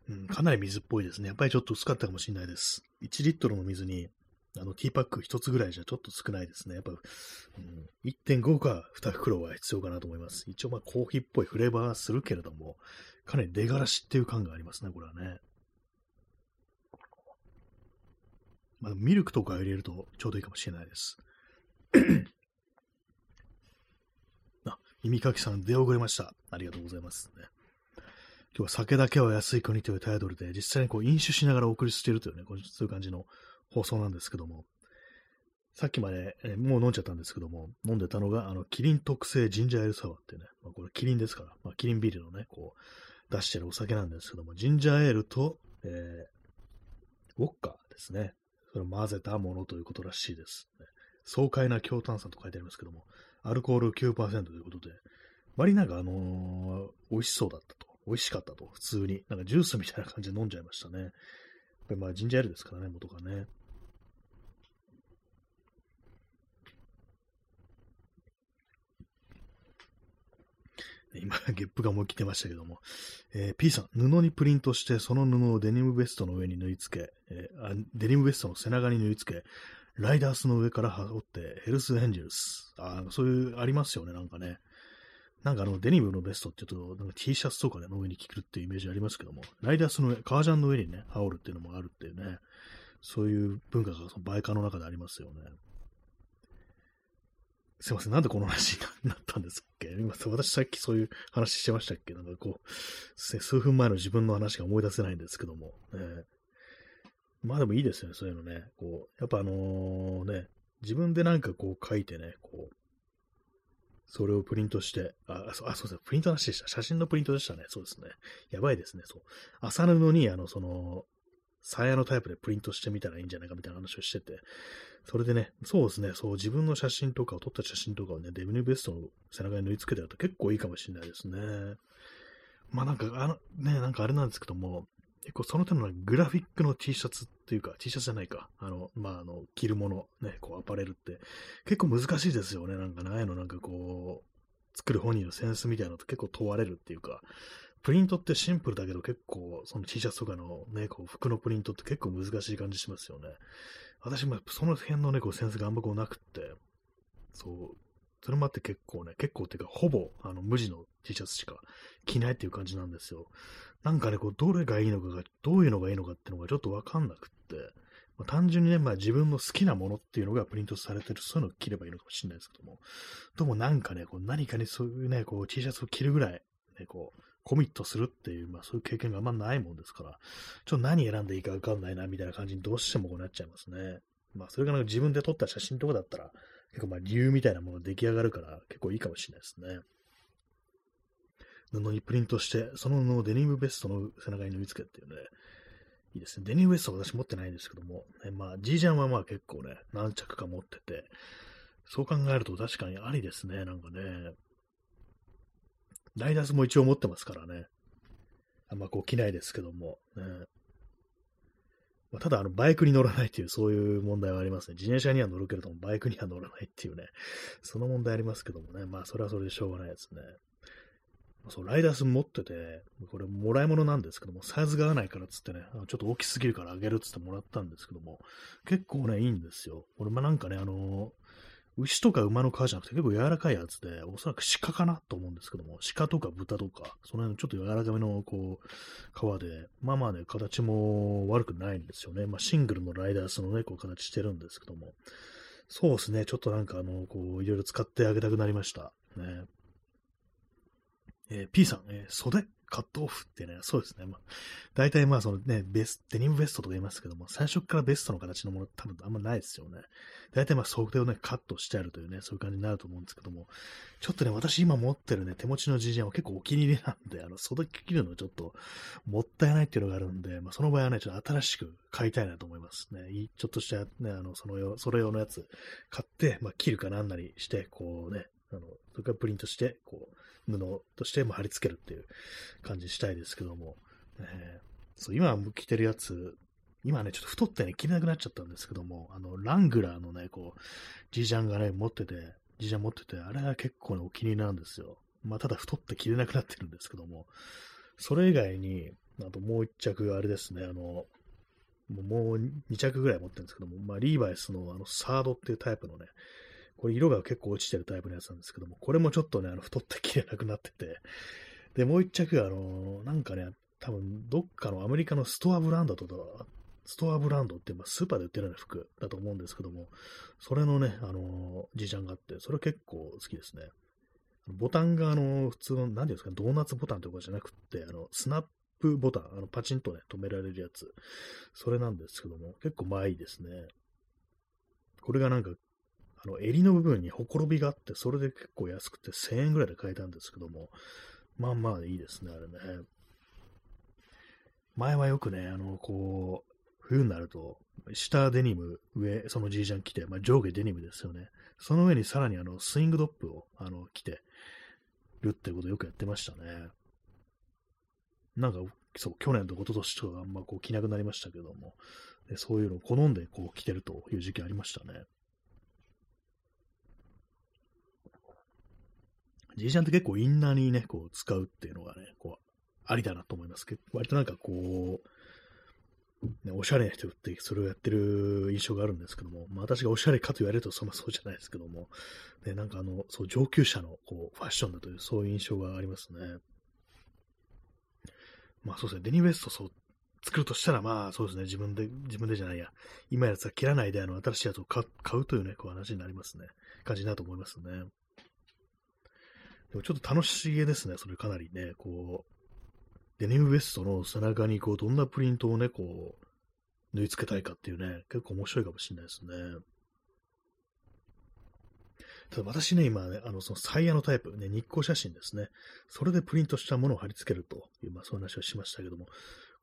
うん、かなり水っぽいですね。やっぱりちょっと薄かったかもしれないです。1リットルの水に、あの、ティーパック1つぐらいじゃちょっと少ないですね。やっぱ、うん、1.5か2袋は必要かなと思います。一応、まあ、コーヒーっぽいフレーバーはするけれども、かなり出がらしっていう感がありますね、これはね。まあ、ミルクとか入れるとちょうどいいかもしれないです。あ、耳かきさん出遅れました。ありがとうございます、ね。今日は酒だけは安い国というタイトルで、実際にこう飲酒しながらお送りしているというね、そういう感じの放送なんですけども、さっきまで、えー、もう飲んじゃったんですけども、飲んでたのが、あの、キリン特製ジンジャーエールサワーっていうね、まあ、これキリンですから、まあ、キリンビールのね、こう、出してるお酒なんですけども、ジンジャーエールと、えー、ウォッカですね。それを混ぜたものということらしいです、ね。爽快な強炭酸と書いてありますけども、アルコール9%ということで、割になんかあのー、美味しそうだったと。美味しかったと、普通に。なんかジュースみたいな感じで飲んじゃいましたね。これまあジンジャーエールですからね、元がね。今、ゲップが思い切ってましたけども、えー、P さん、布にプリントして、その布をデニムベストの上に縫い付け、えー、あデニムベストの背中に縫い付け、ライダースの上から羽織って、ヘルスエンジェルス。あそういう、ありますよね、なんかね。なんかあの、デニムのベストって言うと、なんか T シャツとかね、の上に着るっていうイメージありますけども、ライダースの、革ジャンの上にね、羽織るっていうのもあるっていうね、そういう文化がそのバイカーの中でありますよね。すいません、なんでこの話になったんですっけ？今、私さっきそういう話してましたっけ？なんかこう、数分前の自分の話が思い出せないんですけども、ね、まあでもいいですよね、そういうのね。こう、やっぱあのね、自分でなんかこう書いてね、こう、それをプリントして、あ、そうあそうですねプリントなしでした。写真のプリントでしたね。そうですね。やばいですね。そう。麻布に、あの、その、鞘のタイプでプリントしてみたらいいんじゃないかみたいな話をしてて、それでね、そうですね、そう、自分の写真とかを撮った写真とかをね、デブニーベストの背中に縫い付けてやると結構いいかもしれないですね。まあなんか、あの、ね、なんかあれなんですけども、結構その手のグラフィックの T シャツっていうか、T シャツじゃないか、あの、まあ、あの、着るもの、ね、こう、アパレルって、結構難しいですよね。なんかね、ああいうのなんかこう、作る本人のセンスみたいなのって結構問われるっていうか、プリントってシンプルだけど結構、その T シャツとかのね、こう、服のプリントって結構難しい感じしますよね。私もその辺のね、こう、センスがあんまこうなくって、そう、それもあって結構ね、結構っていうか、ほぼ、あの、無地の T シャツしか着ないっていう感じなんですよ。なんかね、こう、どれがいいのかが、どういうのがいいのかっていうのがちょっとわかんなくって、まあ、単純にね、まあ自分の好きなものっていうのがプリントされてる、そういうのを着ればいいのかもしれないですけども、どうもなんかね、こう何かにそういうね、こう T シャツを着るぐらい、ね、こう、コミットするっていう、まあそういう経験があんまないもんですから、ちょっと何選んでいいかわかんないな、みたいな感じにどうしてもこうなっちゃいますね。まあそれがなんか自分で撮った写真とかだったら、結構まあ理由みたいなもの出来上がるから結構いいかもしれないですね。布にプリントして、その布をデニムベストの背中に縫い付けっていうね、いいですね。デニムベスト私持ってないんですけども、ね、まあ、G ジャンはまあ結構ね、何着か持ってて、そう考えると確かにありですね、なんかね。ライダースも一応持ってますからね。あんまこう着ないですけども、ね。まあ、ただ、あの、バイクに乗らないっていう、そういう問題はありますね。自転車には乗るけれども、バイクには乗らないっていうね、その問題ありますけどもね。まあ、それはそれでしょうがないですね。そう、ライダース持ってて、これもらい物なんですけども、サイズが合わないからっつってね、ちょっと大きすぎるからあげるっつってもらったんですけども、結構ね、いいんですよ。これ、まなんかね、あの牛とか馬の皮じゃなくて結構柔らかいやつで、おそらく鹿かなと思うんですけども、鹿とか豚とか、その辺のちょっと柔らかめのこう、皮で、まあまあね、形も悪くないんですよね。まあシングルのライダースのね、こう形してるんですけども、そうですね、ちょっとなんかあの、こう、いろいろ使ってあげたくなりました。ね。えー、P さん、えー、袖カットオフってね、そうですね。まあ、大体まあそのね、ベス、デニムベストとか言いますけども、最初からベストの形のもの多分あんまないですよね。大体まあ袖をね、カットしてあるというね、そういう感じになると思うんですけども、ちょっとね、私今持ってるね、手持ちの GGN は結構お気に入りなんで、あの、袖切るのちょっともったいないっていうのがあるんで、まあその場合はね、ちょっと新しく買いたいなと思いますね。ちょっとしたね、あの、その用、それ用のやつ買って、まあ切るかなんなりして、こうね、あの、それからプリントして、こう、布としても貼り付けるっていう感じしたいですけども、えー、そう今着てるやつ、今ね、ちょっと太ってね、着れなくなっちゃったんですけども、あの、ラングラーのね、こう、ジジャンがね、持ってて、ジジャン持ってて、あれが結構ね、お気に入りなんですよ。まあ、ただ太って着れなくなってるんですけども、それ以外に、あともう一着、あれですね、あの、もう2着ぐらい持ってるんですけども、まあ、リーバイスのあのサードっていうタイプのね、これ色が結構落ちてるタイプのやつなんですけども、これもちょっとね、あの太って着れなくなってて、で、もう一着、あの、なんかね、多分どっかのアメリカのストアブランドとか、ストアブランドって、まあ、スーパーで売ってるような服だと思うんですけども、それのね、あの、じいちゃんがあって、それは結構好きですね。ボタンが、あの、普通の、何ですか、ドーナツボタンとかじゃなくて、あの、スナップボタン、あの、パチンとね、止められるやつ。それなんですけども、結構まあいいですね。これがなんかの、襟の部分にほころびがあって、それで結構安くて1000円ぐらいで買えたんですけども、まあまあいいですね、あれね。前はよくね、あの、こう、冬になると、下デニム、上、そのジージャン着て、まあ、上下デニムですよね。その上にさらにあの、スイングドップを、あの、着てるってことよくやってましたね。なんか、そう、去年と一昨年とかあんまこう着なくなりましたけども、でそういうのを好んでこう着てるという時期ありましたね。じいちゃんって結構インナーにね、こう使うっていうのがね、こう、ありだなと思います。割となんかこう、ね、おしゃれな人ってそれをやってる印象があるんですけども、まあ、私がおしゃれかと言われるとそんなそうじゃないですけども、ね、なんかあの、そう、上級者のこうファッションだという、そういう印象がありますね。まあそうですね、デニー・ウェストそう作るとしたら、まあそうですね、自分で、自分でじゃないや、今やつは切らないで、あの、新しいやつを買うというね、こう話になりますね。感じになると思いますね。でもちょっと楽しげですね、それかなりね、こう、デニムベストの背中にこう、どんなプリントをね、こう、縫い付けたいかっていうね、結構面白いかもしれないですね。ただ私ね、今ね、あの、そのサイヤのタイプ、ね、日光写真ですね。それでプリントしたものを貼り付けるという、まあそういう話をしましたけども、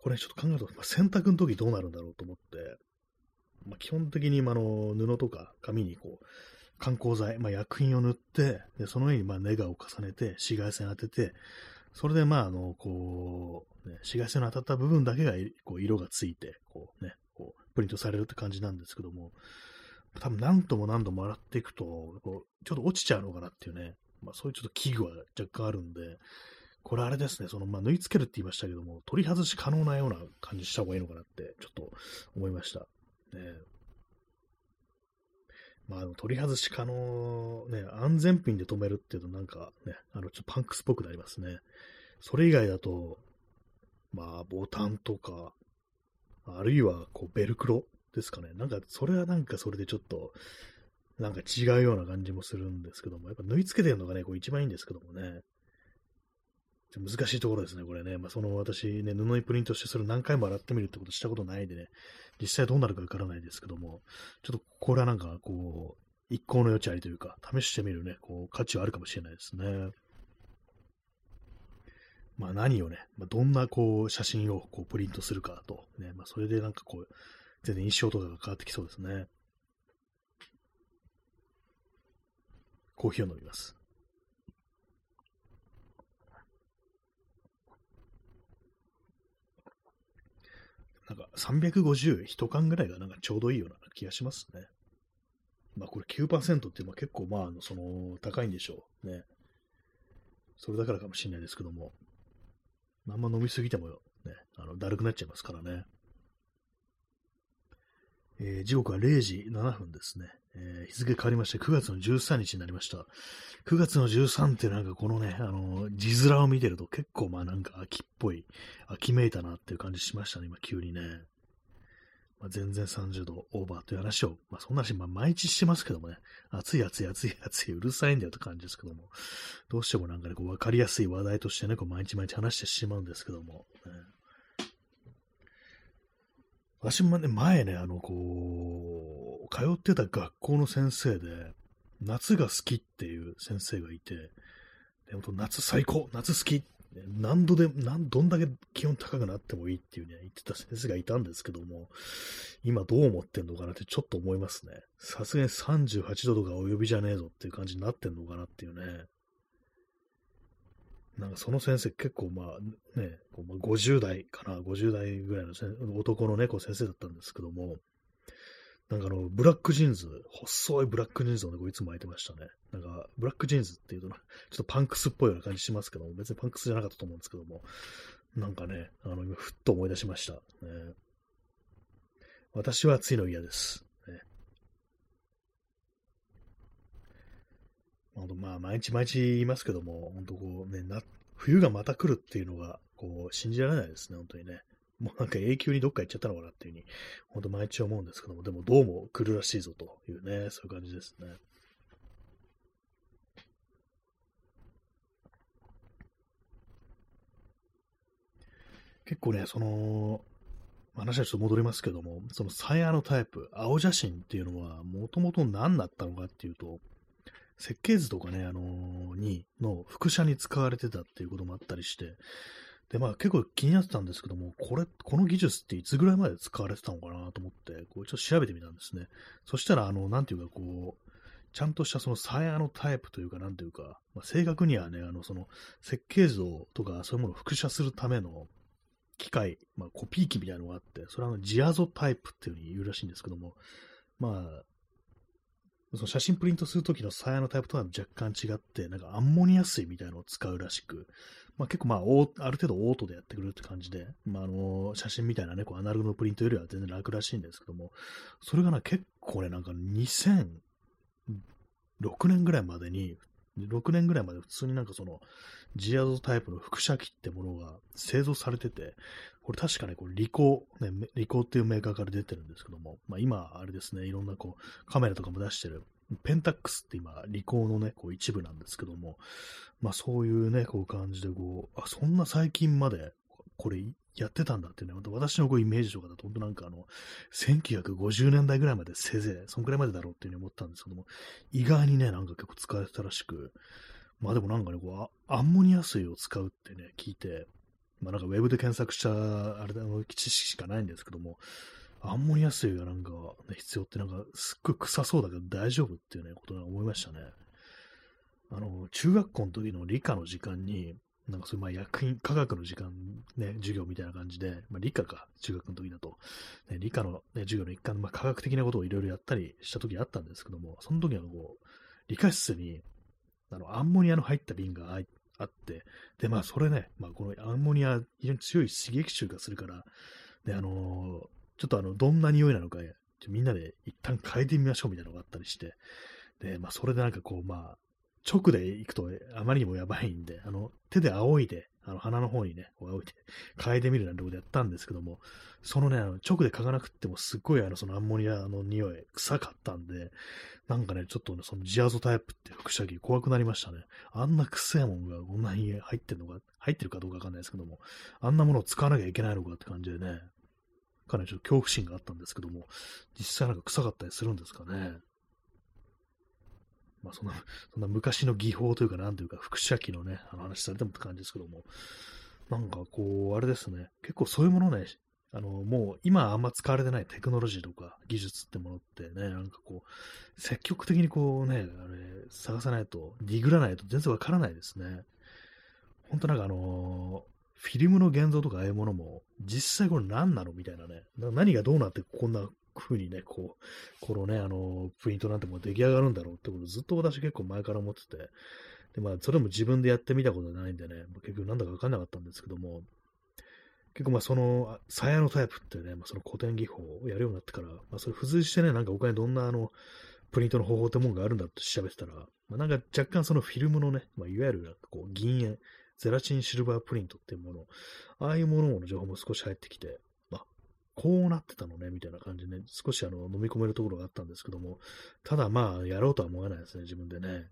これちょっと考えると、まあ、洗濯の時どうなるんだろうと思って、まあ、基本的に、あの、布とか紙にこう、観光剤、まあ、薬品を塗って、でその上にまあネガを重ねて、紫外線当てて、それでまあ、あの、こう、ね、紫外線の当たった部分だけがこう色がついて、こうね、こうプリントされるって感じなんですけども、多分何度も何度も洗っていくと、こうちょっと落ちちゃうのかなっていうね、まあそういうちょっと器具は若干あるんで、これあれですね、その、まあ、縫い付けるって言いましたけども、取り外し可能なような感じした方がいいのかなって、ちょっと思いました。ねまあ、取り外し可能、ね、安全ピンで止めるっていうとなんかね、あの、ちょっとパンクスっぽくなりますね。それ以外だと、まあ、ボタンとか、あるいは、こう、ベルクロですかね。なんか、それはなんかそれでちょっと、なんか違うような感じもするんですけども、やっぱ縫い付けてるのがね、こう一番いいんですけどもね。難しいところですね、これね。まあ、その私ね、布にプリントしてそれ何回も洗ってみるってことしたことないんでね、実際どうなるかわからないですけども、ちょっとこれはなんかこう、一向の余地ありというか、試してみるね、こう、価値はあるかもしれないですね。まあ何をね、まあ、どんなこう、写真をこうプリントするかと、ね、まあそれでなんかこう、全然印象とかが変わってきそうですね。コーヒーを飲みます。なんか350、1缶ぐらいがなんかちょうどいいような気がしますね。まあこれ9%ってまあ結構まあその高いんでしょうね。それだからかもしれないですけども。あんま飲みすぎてもね、あのだるくなっちゃいますからね。えー、時刻は0時7分ですね。えー、日付変わりまして9月の13日になりました。9月の13ってなんかこのね、あの、字面を見てると結構まあなんか秋っぽい、秋めいたなっていう感じしましたね、今急にね。まあ、全然30度オーバーという話を、まあそんな話、まあ毎日してますけどもね、暑い暑い暑い暑いうるさいんだよって感じですけども、どうしてもなんかね、こう分かりやすい話題としてね、こう毎日毎日話してしまうんですけども、ね、私もね、前ね、あの、こう、通ってた学校の先生で、夏が好きっていう先生がいて、でも夏最高夏好き何度で、何、どんだけ気温高くなってもいいっていうね、言ってた先生がいたんですけども、今どう思ってんのかなってちょっと思いますね。さすがに38度とかお呼びじゃねえぞっていう感じになってんのかなっていうね。なんかその先生結構まあね、こうまあ50代かな、50代ぐらいの男のね、先生だったんですけども、なんかあの、ブラックジーンズ、細いブラックジーンズをね、こういつも履いてましたね。なんか、ブラックジーンズっていうと、ちょっとパンクスっぽいような感じしますけども、別にパンクスじゃなかったと思うんですけども、なんかね、あの、今、ふっと思い出しました。ね、私は暑いの嫌です。本当まあ、毎日毎日言いますけども、本当こうね、な、冬がまた来るっていうのが、こう、信じられないですね、本当にね。もうなんか永久にどっか行っちゃったのかなっていうふうに、本当毎日思うんですけども、でもどうも来るらしいぞというね、そういう感じですね。結構ね、その、話はちょっと戻りますけども、そのサイヤのタイプ、青写真っていうのは、もともと何だったのかっていうと、設計図とかね、あのー、に、の副写に使われてたっていうこともあったりして、で、まあ結構気になってたんですけども、これ、この技術っていつぐらいまで使われてたのかなと思って、こうちょっと調べてみたんですね。そしたら、あの、なんていうかこう、ちゃんとしたそのサヤのタイプというか、なんていうか、まあ、正確にはね、あの、その設計図とかそういうものを複写するための機械、まあ、コピー機みたいなのがあって、それはあのジアゾタイプっていうふうに言うらしいんですけども、まあ、その写真プリントするときのサヤのタイプとは若干違って、なんかアンモニア水みたいなのを使うらしく、まあ、結構まあ、ある程度オートでやってくれるって感じで、まあ、あの、写真みたいなね、こうアナログのプリントよりは全然楽らしいんですけども、それがな、結構ね、なんか2006年ぐらいまでに、6年ぐらいまで普通になんかその、ジアゾタイプの輻射機ってものが製造されてて、これ確かね、これリコー、ね、リコーっていうメーカーから出てるんですけども、まあ今、あれですね、いろんなこう、カメラとかも出してる、ペンタックスって今、リコーのね、こう一部なんですけども、まあそういうね、こう感じでこう、あ、そんな最近まで、これやってたんだってね、私のこうイメージとかだと、本当なんかあの、1950年代ぐらいまでせいぜい、そんくらいまでだろうっていうふうに思ったんですけども、意外にね、なんか結構使われてたらしく、まあでもなんかね、こう、アンモニア水を使うってね、聞いて、まあなんかウェブで検索した、あれだ、知識しかないんですけども、アンモニア水がなんか、ね、必要ってなんかすっごい臭そうだけど大丈夫っていうね、ことが思いましたね。あの、中学校の時の理科の時間に、なんかそういうまあ薬品、科学の時間、ね、授業みたいな感じで、まあ理科か、中学の時だと、ね、理科の、ね、授業の一環で、まあ科学的なことをいろいろやったりした時あったんですけども、その時はこう、理科室に、あの、アンモニアの入った瓶があって、で、まあそれね、まあこのアンモニア、非常に強い刺激臭がするから、で、あのー、ちょっとあの、どんな匂いなのか、みんなで一旦変えてみましょうみたいなのがあったりして、で、まあそれでなんかこう、まあ、直で行くとあまりにもやばいんで、あの、手で仰いで、あの、鼻の方にね、こう仰いで、嗅いでみるなんてことやったんですけども、そのね、あの直で嗅がなくっても、すっごいあの、そのアンモニアの匂い、臭かったんで、なんかね、ちょっとね、そのジアゾタイプって輻射器怖くなりましたね。あんな臭いもんがこんなに入ってるのか、入ってるかどうかわかんないですけども、あんなものを使わなきゃいけないのかって感じでね、かなりちょっと恐怖心があったんですけども、実際なんか臭かったりするんですかね。まあ、そんな、そんな昔の技法というか、なんというか、輻射機のね、あの話されてもって感じですけども、なんかこう、あれですね、結構そういうものね、あの、もう今あんま使われてないテクノロジーとか技術ってものってね、なんかこう、積極的にこうね、あれ、探さないと、ディグらないと全然わからないですね。本当なんかあのフィルムの現像とかああいうものも、実際これ何なのみたいなね、何がどうなってこんな風にね、こう、このね、あの、プリントなんてもう出来上がるんだろうってことずっと私結構前から思ってて、で、まあ、それも自分でやってみたことないんでね、結局なんだかわかんなかったんですけども、結構まあその、鞘のタイプってね、まあ、その古典技法をやるようになってから、まあそれ付随してね、なんか他にどんなあの、プリントの方法ってもんがあるんだって調べてたら、まあ、なんか若干そのフィルムのね、まあ、いわゆるこう銀塩、ゼラチンシルバープリントっていうもの、ああいうものの情報も少し入ってきて、こうなってたのね、みたいな感じでね、少しあの飲み込めるところがあったんですけども、ただまあ、やろうとは思わないですね、自分でね。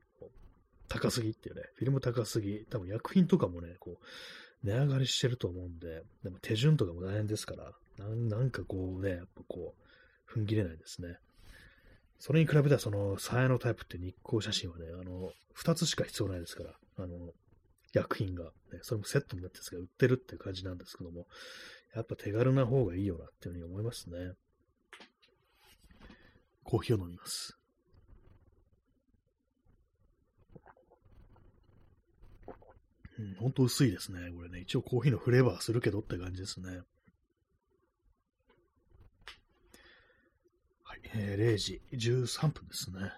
高すぎっていうね、フィルム高すぎ、多分薬品とかもね、こう、値上がりしてると思うんで、でも手順とかも大変ですから、なんかこうね、やっぱこう、踏ん切れないですね。それに比べたら、その、鞘のタイプって日光写真はね、あの、二つしか必要ないですから、あの、薬品が、ね、それもセットになってですが売ってるっていう感じなんですけども、やっぱ手軽な方がいいよなっていうふうに思いますね。コーヒーを飲みます。うん、ほんと薄いですね。これね、一応コーヒーのフレーバーするけどって感じですね。はい、えー、0時13分ですね。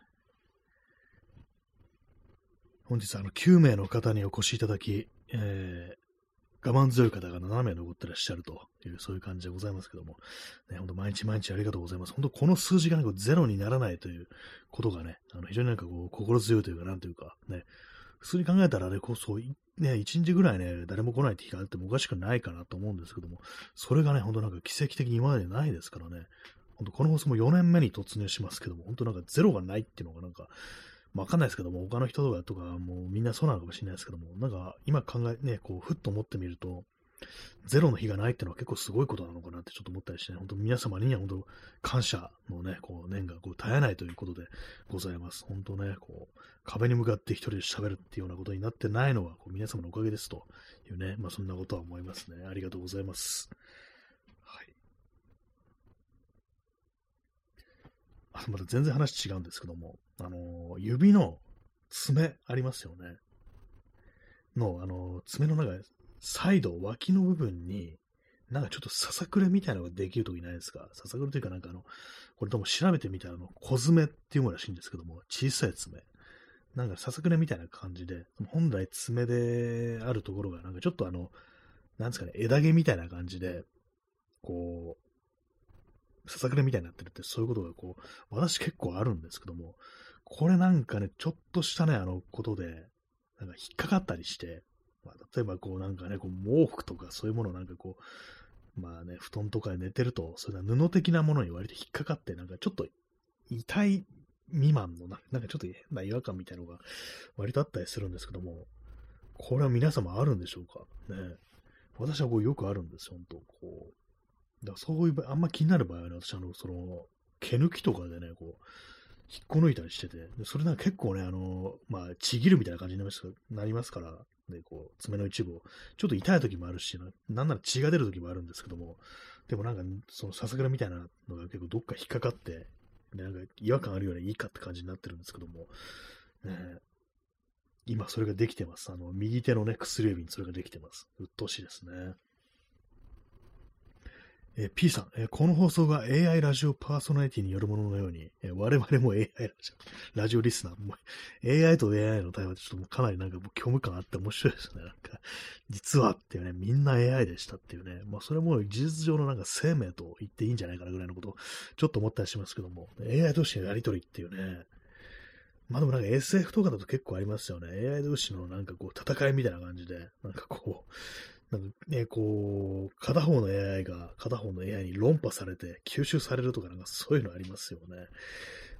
本日、あの、9名の方にお越しいただき、え我慢強い方が7名残ってらっしゃるという、そういう感じでございますけども、ね、本当毎日毎日ありがとうございます。本当この数字がなんかゼロにならないということがね、あの非常になんかこう、心強いというか、なんというか、ね、普通に考えたらあれこそ、ね、1日ぐらいね、誰も来ないって日があってもおかしくないかなと思うんですけども、それがね、本当なんか奇跡的に今までないですからね、本当この放送も4年目に突入しますけども、本当なんかゼロがないっていうのがなんか、わかんないですけども、他の人とかとか、もうみんなそうなのかもしれないですけども、なんか今考え、ね、こう、ふっと思ってみると、ゼロの日がないっていうのは結構すごいことなのかなってちょっと思ったりして、ね、本当皆様には本当感謝のね、こう念がこう絶えないということでございます。本当ね、こう、壁に向かって一人で喋るっていうようなことになってないのはこう皆様のおかげですというね、まあそんなことは思いますね。ありがとうございます。はい。あまた全然話違うんですけども、あの、指の爪ありますよね。の、あの、爪の中、サイド、脇の部分に、なんかちょっとささくれみたいなのができるときないですか？ささくれというかなんかあの、これとも調べてみたらあの、小爪っていうもらしいんですけども、小さい爪。なんかささくれみたいな感じで、本来爪であるところがなんかちょっとあの、なんですかね、枝毛みたいな感じで、こう、ささくれみたいになってるって、そういうことがこう、私結構あるんですけども、これなんかね、ちょっとしたね、あのことで、なんか引っかかったりして、まあ、例えばこうなんかね、こう毛布とかそういうものなんかこう、まあね、布団とかで寝てると、それは布的なものに割と引っかかって、なんかちょっと痛い未満のな、なんかちょっと変な違和感みたいなのが割とあったりするんですけども、これは皆様あるんでしょうか？ね。私はこうよくあるんですよ、本当こう。だそういう場合、あんま気になる場合はね、私、あの、その、毛抜きとかでね、こう、引っこ抜いたりしてて、でそれなんか結構ね、あの、まあ、ちぎるみたいな感じになりますなりますから、で、こう、爪の一部を、ちょっと痛い時もあるし、なんなら血が出る時もあるんですけども、でもなんか、そのささくらみたいなのが結構どっか引っかかって、なんか違和感あるようないいかって感じになってるんですけども、ね、今それができてます。あの、右手のね、薬指にそれができてます。うっとうしいですね。えー、P さん、えー、この放送が AI ラジオパーソナリティによるもののように、えー、我々も AI ラジオ、ラジオリスナーも、AI と AI の対話ってちょっともうかなりなんか虚無感あって面白いですよね。なんか、実はっていうね、みんな AI でしたっていうね、まあそれも事実上のなんか生命と言っていいんじゃないかなぐらいのことをちょっと思ったりしますけども、AI 同士のやりとりっていうね、まあでもなんか SF とかだと結構ありますよね。AI 同士のなんかこう戦いみたいな感じで、なんかこう、なんかね、こう、片方の AI が片方の AI に論破されて吸収されるとかなんかそういうのありますよね。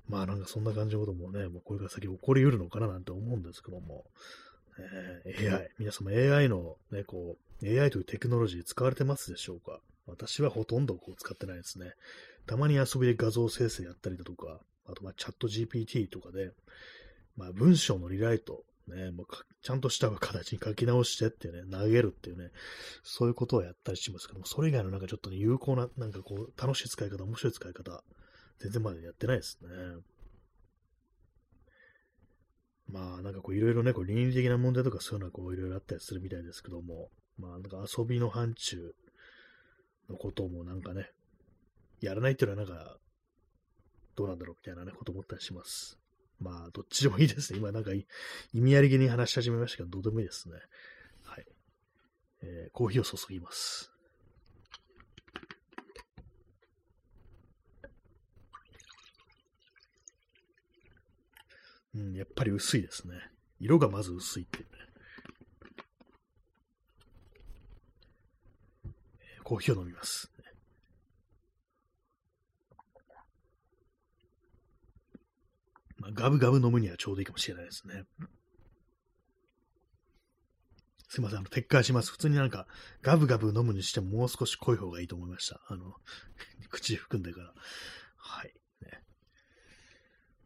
まあなんかそんな感じのこともね、もうこれから先起こり得るのかななんて思うんですけども、えー、AI、皆様 AI のね、こう、AI というテクノロジー使われてますでしょうか？私はほとんどこう使ってないですね。たまに遊びで画像生成やったりだとか、あとまあチャット GPT とかで、まあ文章のリライトね、もうちゃんとした形に書き直してってね、投げるっていうね、そういうことをやったりしますけども、それ以外のなんかちょっとね、有効な、なんかこう、楽しい使い方、面白い使い方、全然まだやってないですね。まあ、なんかこう、いろいろね、こう、倫理的な問題とかそういうのはこう、いろいろあったりするみたいですけども、まあ、なんか遊びの範疇のこともなんかね、やらないっていうのはなんか、どうなんだろうみたいなね、こと思ったりします。まあ、どっちでもいいですね。今なんか意味ありげに話し始めましたけど、どうでもいいですね。はい。えー、コーヒーを注ぎます。うん、やっぱり薄いですね。色がまず薄いっていうね。コーヒーを飲みます。まあ、ガブガブ飲むにはちょうどいいかもしれないですね。すいません、あの、撤回します。普通になんか、ガブガブ飲むにしてももう少し濃い方がいいと思いました。あの、口含んでから。はい。ね、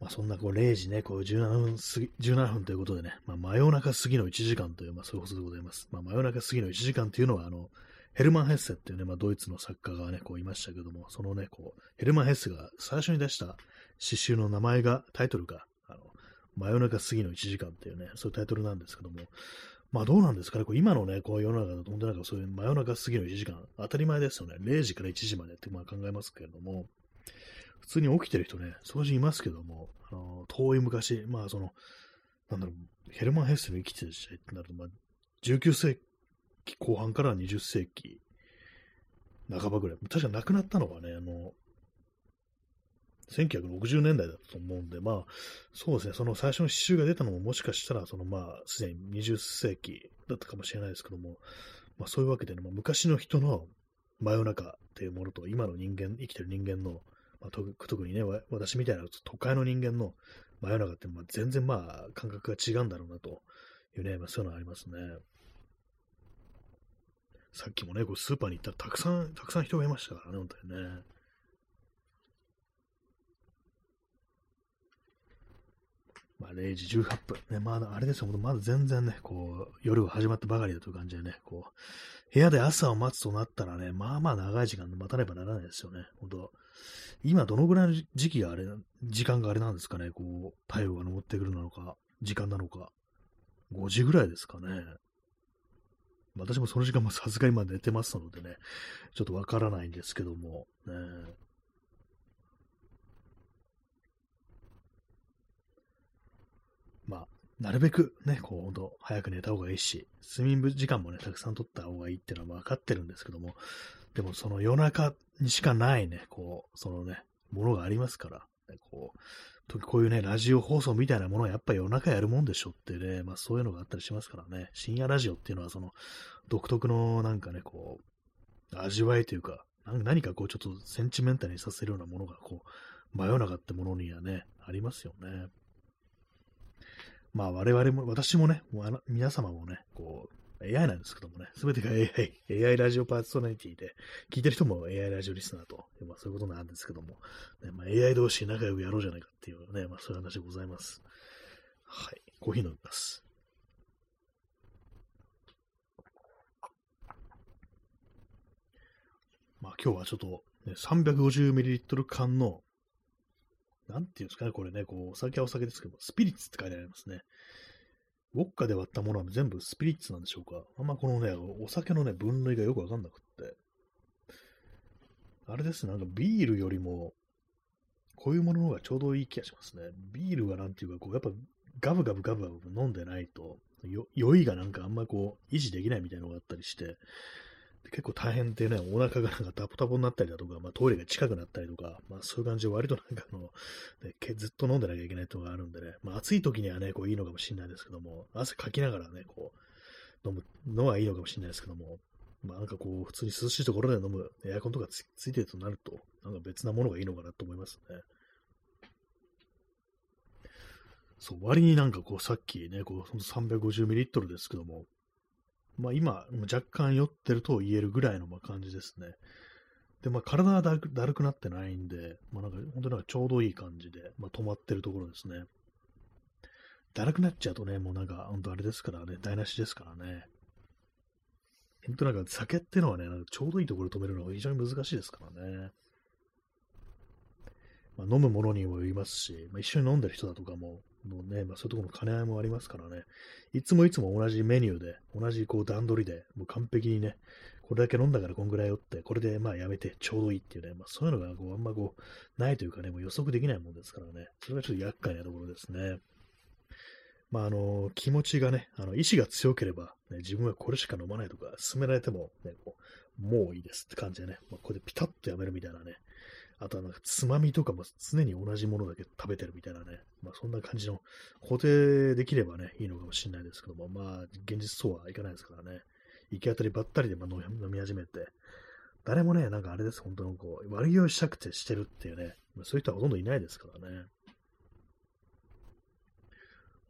まあ、そんな、こう、0時ね、こう、17分過ぎ、17分ということでね、まあ、真夜中過ぎの1時間という、まあ、そういうことでございます。まあ、真夜中過ぎの1時間というのは、あの、ヘルマン・ヘッセっていうね、まあ、ドイツの作家がね、こういましたけども、そのね、こう、ヘルマン・ヘッセが最初に出した詩集の名前が、タイトルが、あの、真夜中過ぎの1時間っていうね、そういうタイトルなんですけども、まあどうなんですかね、こう今のね、こう世の中だと本当なんかそういう真夜中過ぎの1時間、当たり前ですよね。0時から1時までってまあ考えますけれども、普通に起きてる人ね、掃除いますけども、あの遠い昔、まあその、なんだろう、ヘルマン・ヘッセの生きてる時代ってなると、まあ、19世紀後半から20世紀半ばぐらい、確か亡くなったのがね、あの、1960年代だと思うんで、まあ、そうですね、その最初の詩集が出たのももしかしたら、そのまあ、すでに20世紀だったかもしれないですけども、まあそういうわけでね、まあ、昔の人の真夜中っていうものと、今の人間、生きてる人間の、まあ、特にね、私みたいな都会の人間の真夜中って、まあ、全然まあ、感覚が違うんだろうなというね、まあ、そういうのありますね。さっきもね、こうスーパーに行ったらたくさん、たくさん人がいましたからね、本当にね。まあ、0時18分。ね、まだ、あれですよ、まだ全然ね、こう、夜が始まったばかりだという感じでね、こう、部屋で朝を待つとなったらね、まあまあ長い時間待たねばならないですよね。本当今どのぐらいの時期があれ、時間があれなんですかね、こう、太陽が昇ってくるなのか、時間なのか、5時ぐらいですかね。私もその時間もさすがに今寝てますのでね、ちょっとわからないんですけども、ね、まあ、なるべくね、こう、ほんと、早く寝た方がいいし、睡眠時間もね、たくさん取った方がいいっていうのは分かってるんですけども、でもその夜中にしかないね、こう、そのね、ものがありますから、ね、こう、こういうね、ラジオ放送みたいなものはやっぱ夜中やるもんでしょってね、まあそういうのがあったりしますからね、深夜ラジオっていうのはその、独特のなんかね、こう、味わいというか、何かこうちょっとセンチメンタルにさせるようなものがこう、真夜中ってものにはね、ありますよね。まあ我々も、私もね、もう皆様もね、こう、AI なんですけどもね、すべてが AI、AI ラジオパーソナリティで、聞いてる人も AI ラジオリスナーと、まあそういうことなんですけども、ねまあ、AI 同士仲良くやろうじゃないかっていうね、まあそういう話でございます。はい、コーヒー飲みます。まあ今日はちょっと、ね、350ml 缶のなんていうんですかね、これね、こう、お酒はお酒ですけど、スピリッツって書いてありますね。ウォッカで割ったものは全部スピリッツなんでしょうかあんまこのね、お酒のね、分類がよくわかんなくって。あれですね、なんかビールよりも、こういうものの方がちょうどいい気がしますね。ビールはなんていうか、こう、やっぱガブガブガブガブ飲んでないと、酔いがなんかあんまこう、維持できないみたいなのがあったりして、結構大変でね、お腹がなんかタポタポになったりだとか、まあ、トイレが近くなったりとか、まあ、そういう感じで割となんかあの、ね、ずっと飲んでなきゃいけないっていうのがあるんでね、まあ、暑い時にはね、こういいのかもしれないですけども、汗かきながらね、こう、飲むのはいいのかもしれないですけども、まあ、なんかこう、普通に涼しいところで飲むエアコンとかつついてるとなると、なんか別なものがいいのかなと思いますね。そう、割になんかこう、さっきね、こう、350ミリリットルですけども、まあ今、若干酔ってると言えるぐらいのま感じですね。で、まあ体はだるくなってないんで、まあなんか本当になんかちょうどいい感じで、まあ止まってるところですね。だるくなっちゃうとね、もうなんか本当あれですからね、台無しですからね。本当なんか酒ってのはね、なんかちょうどいいところ止めるのが非常に難しいですからね。まあ、飲むものにもよりますし、まあ、一緒に飲んでる人だとかも、のね、まあ、そういうところの兼ね合いもありますからね、いつもいつも同じメニューで、同じこう段取りで、もう完璧にね、これだけ飲んだからこんぐらいよって、これでまあやめてちょうどいいっていうね、まあ、そういうのがこうあんまこうないというかね、もう予測できないもんですからね、それがちょっと厄介なところですね。まあ、あの、気持ちがね、あの、意志が強ければ、ね、自分はこれしか飲まないとか、勧められても、ね、もういいですって感じでね、まあ、これでピタッとやめるみたいなね、あとはなんかつまみとかも常に同じものだけ食べてるみたいなね、まあそんな感じの固定できればね、いいのかもしれないですけども、まあ現実そうはいかないですからね、行き当たりばったりでま飲み始めて、誰もね、なんかあれです、本当のこう、悪酔いしたくてしてるっていうね、ま、そういう人はほとんどいないですからね。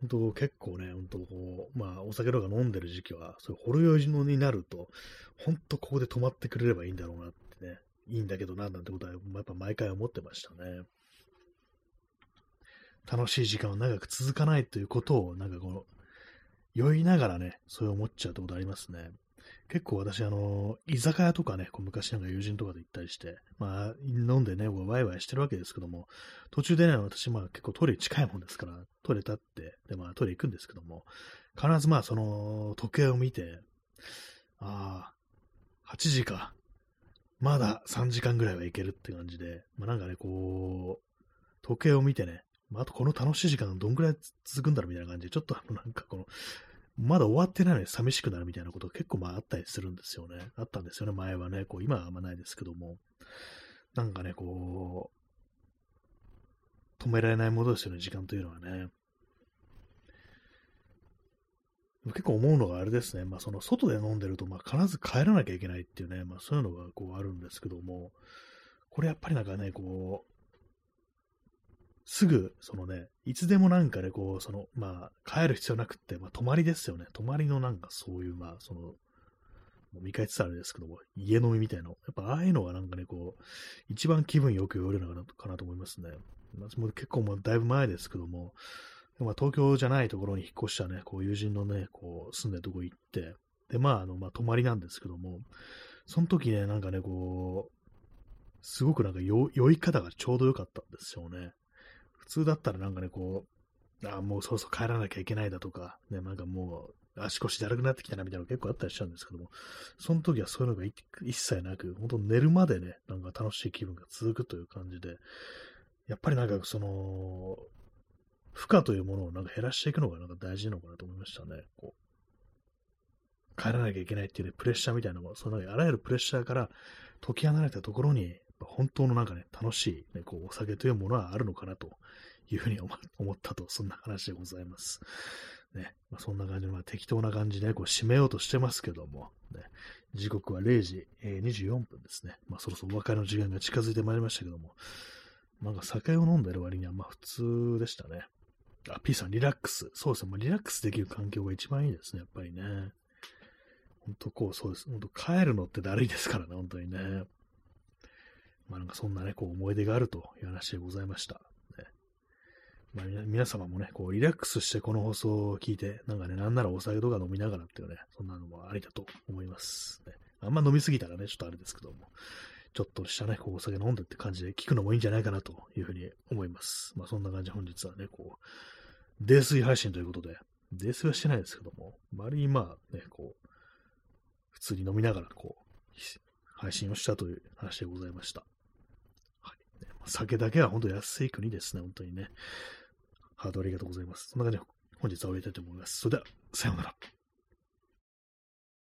本当結構ね、本当こう、まあお酒とか飲んでる時期は、そういうほろ酔いのになると、本当ここで止まってくれればいいんだろうなってね、いいんだけどな、なんてことは、やっぱ毎回思ってましたね。楽しい時間は長く続かないということを、なんかこの、酔いながらね、そう思っちゃうってことありますね。結構私、あの、居酒屋とかね、こう昔なんか友人とかで行ったりして、まあ、飲んでね、ワイワイしてるわけですけども、途中でね、私、まあ結構トイレ近いもんですから、トイレ立って、で、まあトイレ行くんですけども、必ずまあその時計を見て、ああ、8時か、まだ3時間ぐらいはいけるって感じで、まあ、なんかね、こう、時計を見てね、まあ、あとこの楽しい時間どんぐらい続くんだろうみたいな感じで、ちょっとあの、なんかこの、まだ終わってないのに寂しくなるみたいなこと結構まああったりするんですよね。あったんですよね、前はね。こう今はあんまないですけども。なんかね、こう、止められないものですよね、時間というのはね。結構思うのがあれですね、まあ、その外で飲んでると、まあ、必ず帰らなきゃいけないっていうね、まあ、そういうのがこうあるんですけども、これやっぱりなんかね、こう、すぐ、そのね、いつでもなんかね、こう、その、まあ、帰る必要なくって、まあ、泊まりですよね。泊まりのなんかそういう、まあ、その、見返ってたらあれですけども、家飲みみたいな、やっぱああいうのがなんかね、こう、一番気分よく酔えるのかなと思いますね。まあ、も結構もうだいぶ前ですけども、まあ、東京じゃないところに引っ越したね、こう友人のね、こう住んでるとこ行って、で、まあ、あの、まあ、泊まりなんですけども、その時ね、なんかね、こう、すごくなんか酔い方がちょうど良かったんですよね。普通だったらなんかね、こう、あもうそろそろ帰らなきゃいけないだとか、ね、なんかもう足腰だるくなってきたなみたいなの結構あったりしたんですけども、その時はそういうのが一切なく、本当寝るまでね、なんか楽しい気分が続くという感じで、やっぱりなんかその、負荷というものをなんか減らしていくのがなんか大事なのかなと思いましたね。こう帰らなきゃいけないっていうね、プレッシャーみたいなのも、そのあらゆるプレッシャーから解き離れたところに、本当のなんかね、楽しい、ね、こうお酒というものはあるのかなというふうに思ったと、そんな話でございます。ね、まあ、そんな感じの、まあ、適当な感じで、ね、こう締めようとしてますけども、ね、時刻は0時、えー、24分ですね。まあ、そろそろお別れの時間が近づいてまいりましたけども、なんか酒を飲んでる割にはまあ普通でしたね。あ、P さん、リラックス。そうですね。もうリラックスできる環境が一番いいですね、やっぱりね。本当こう、そうです。本当帰るのってだるいですからね、本当にね。まあなんかそんなね、こう思い出があるという話でございました。ね、まあ皆様もね、こうリラックスしてこの放送を聞いて、なんかね、なんならお酒とか飲みながらっていうね、そんなのもありだと思います。ね、あんま飲みすぎたらね、ちょっとあれですけども。ちょっとしたね、こうお酒飲んでって感じで聞くのもいいんじゃないかなというふうに思います。まあそんな感じで本日はね、こう、泥酔配信ということで、泥酔はしてないですけども、周りにまあね、こう、普通に飲みながら、こう、配信をしたという話でございました。はい。酒だけは本当安い国ですね、本当にね。ハードありがとうございます。そんな感じで本日は終わりたいと思います。それでは、さようなら。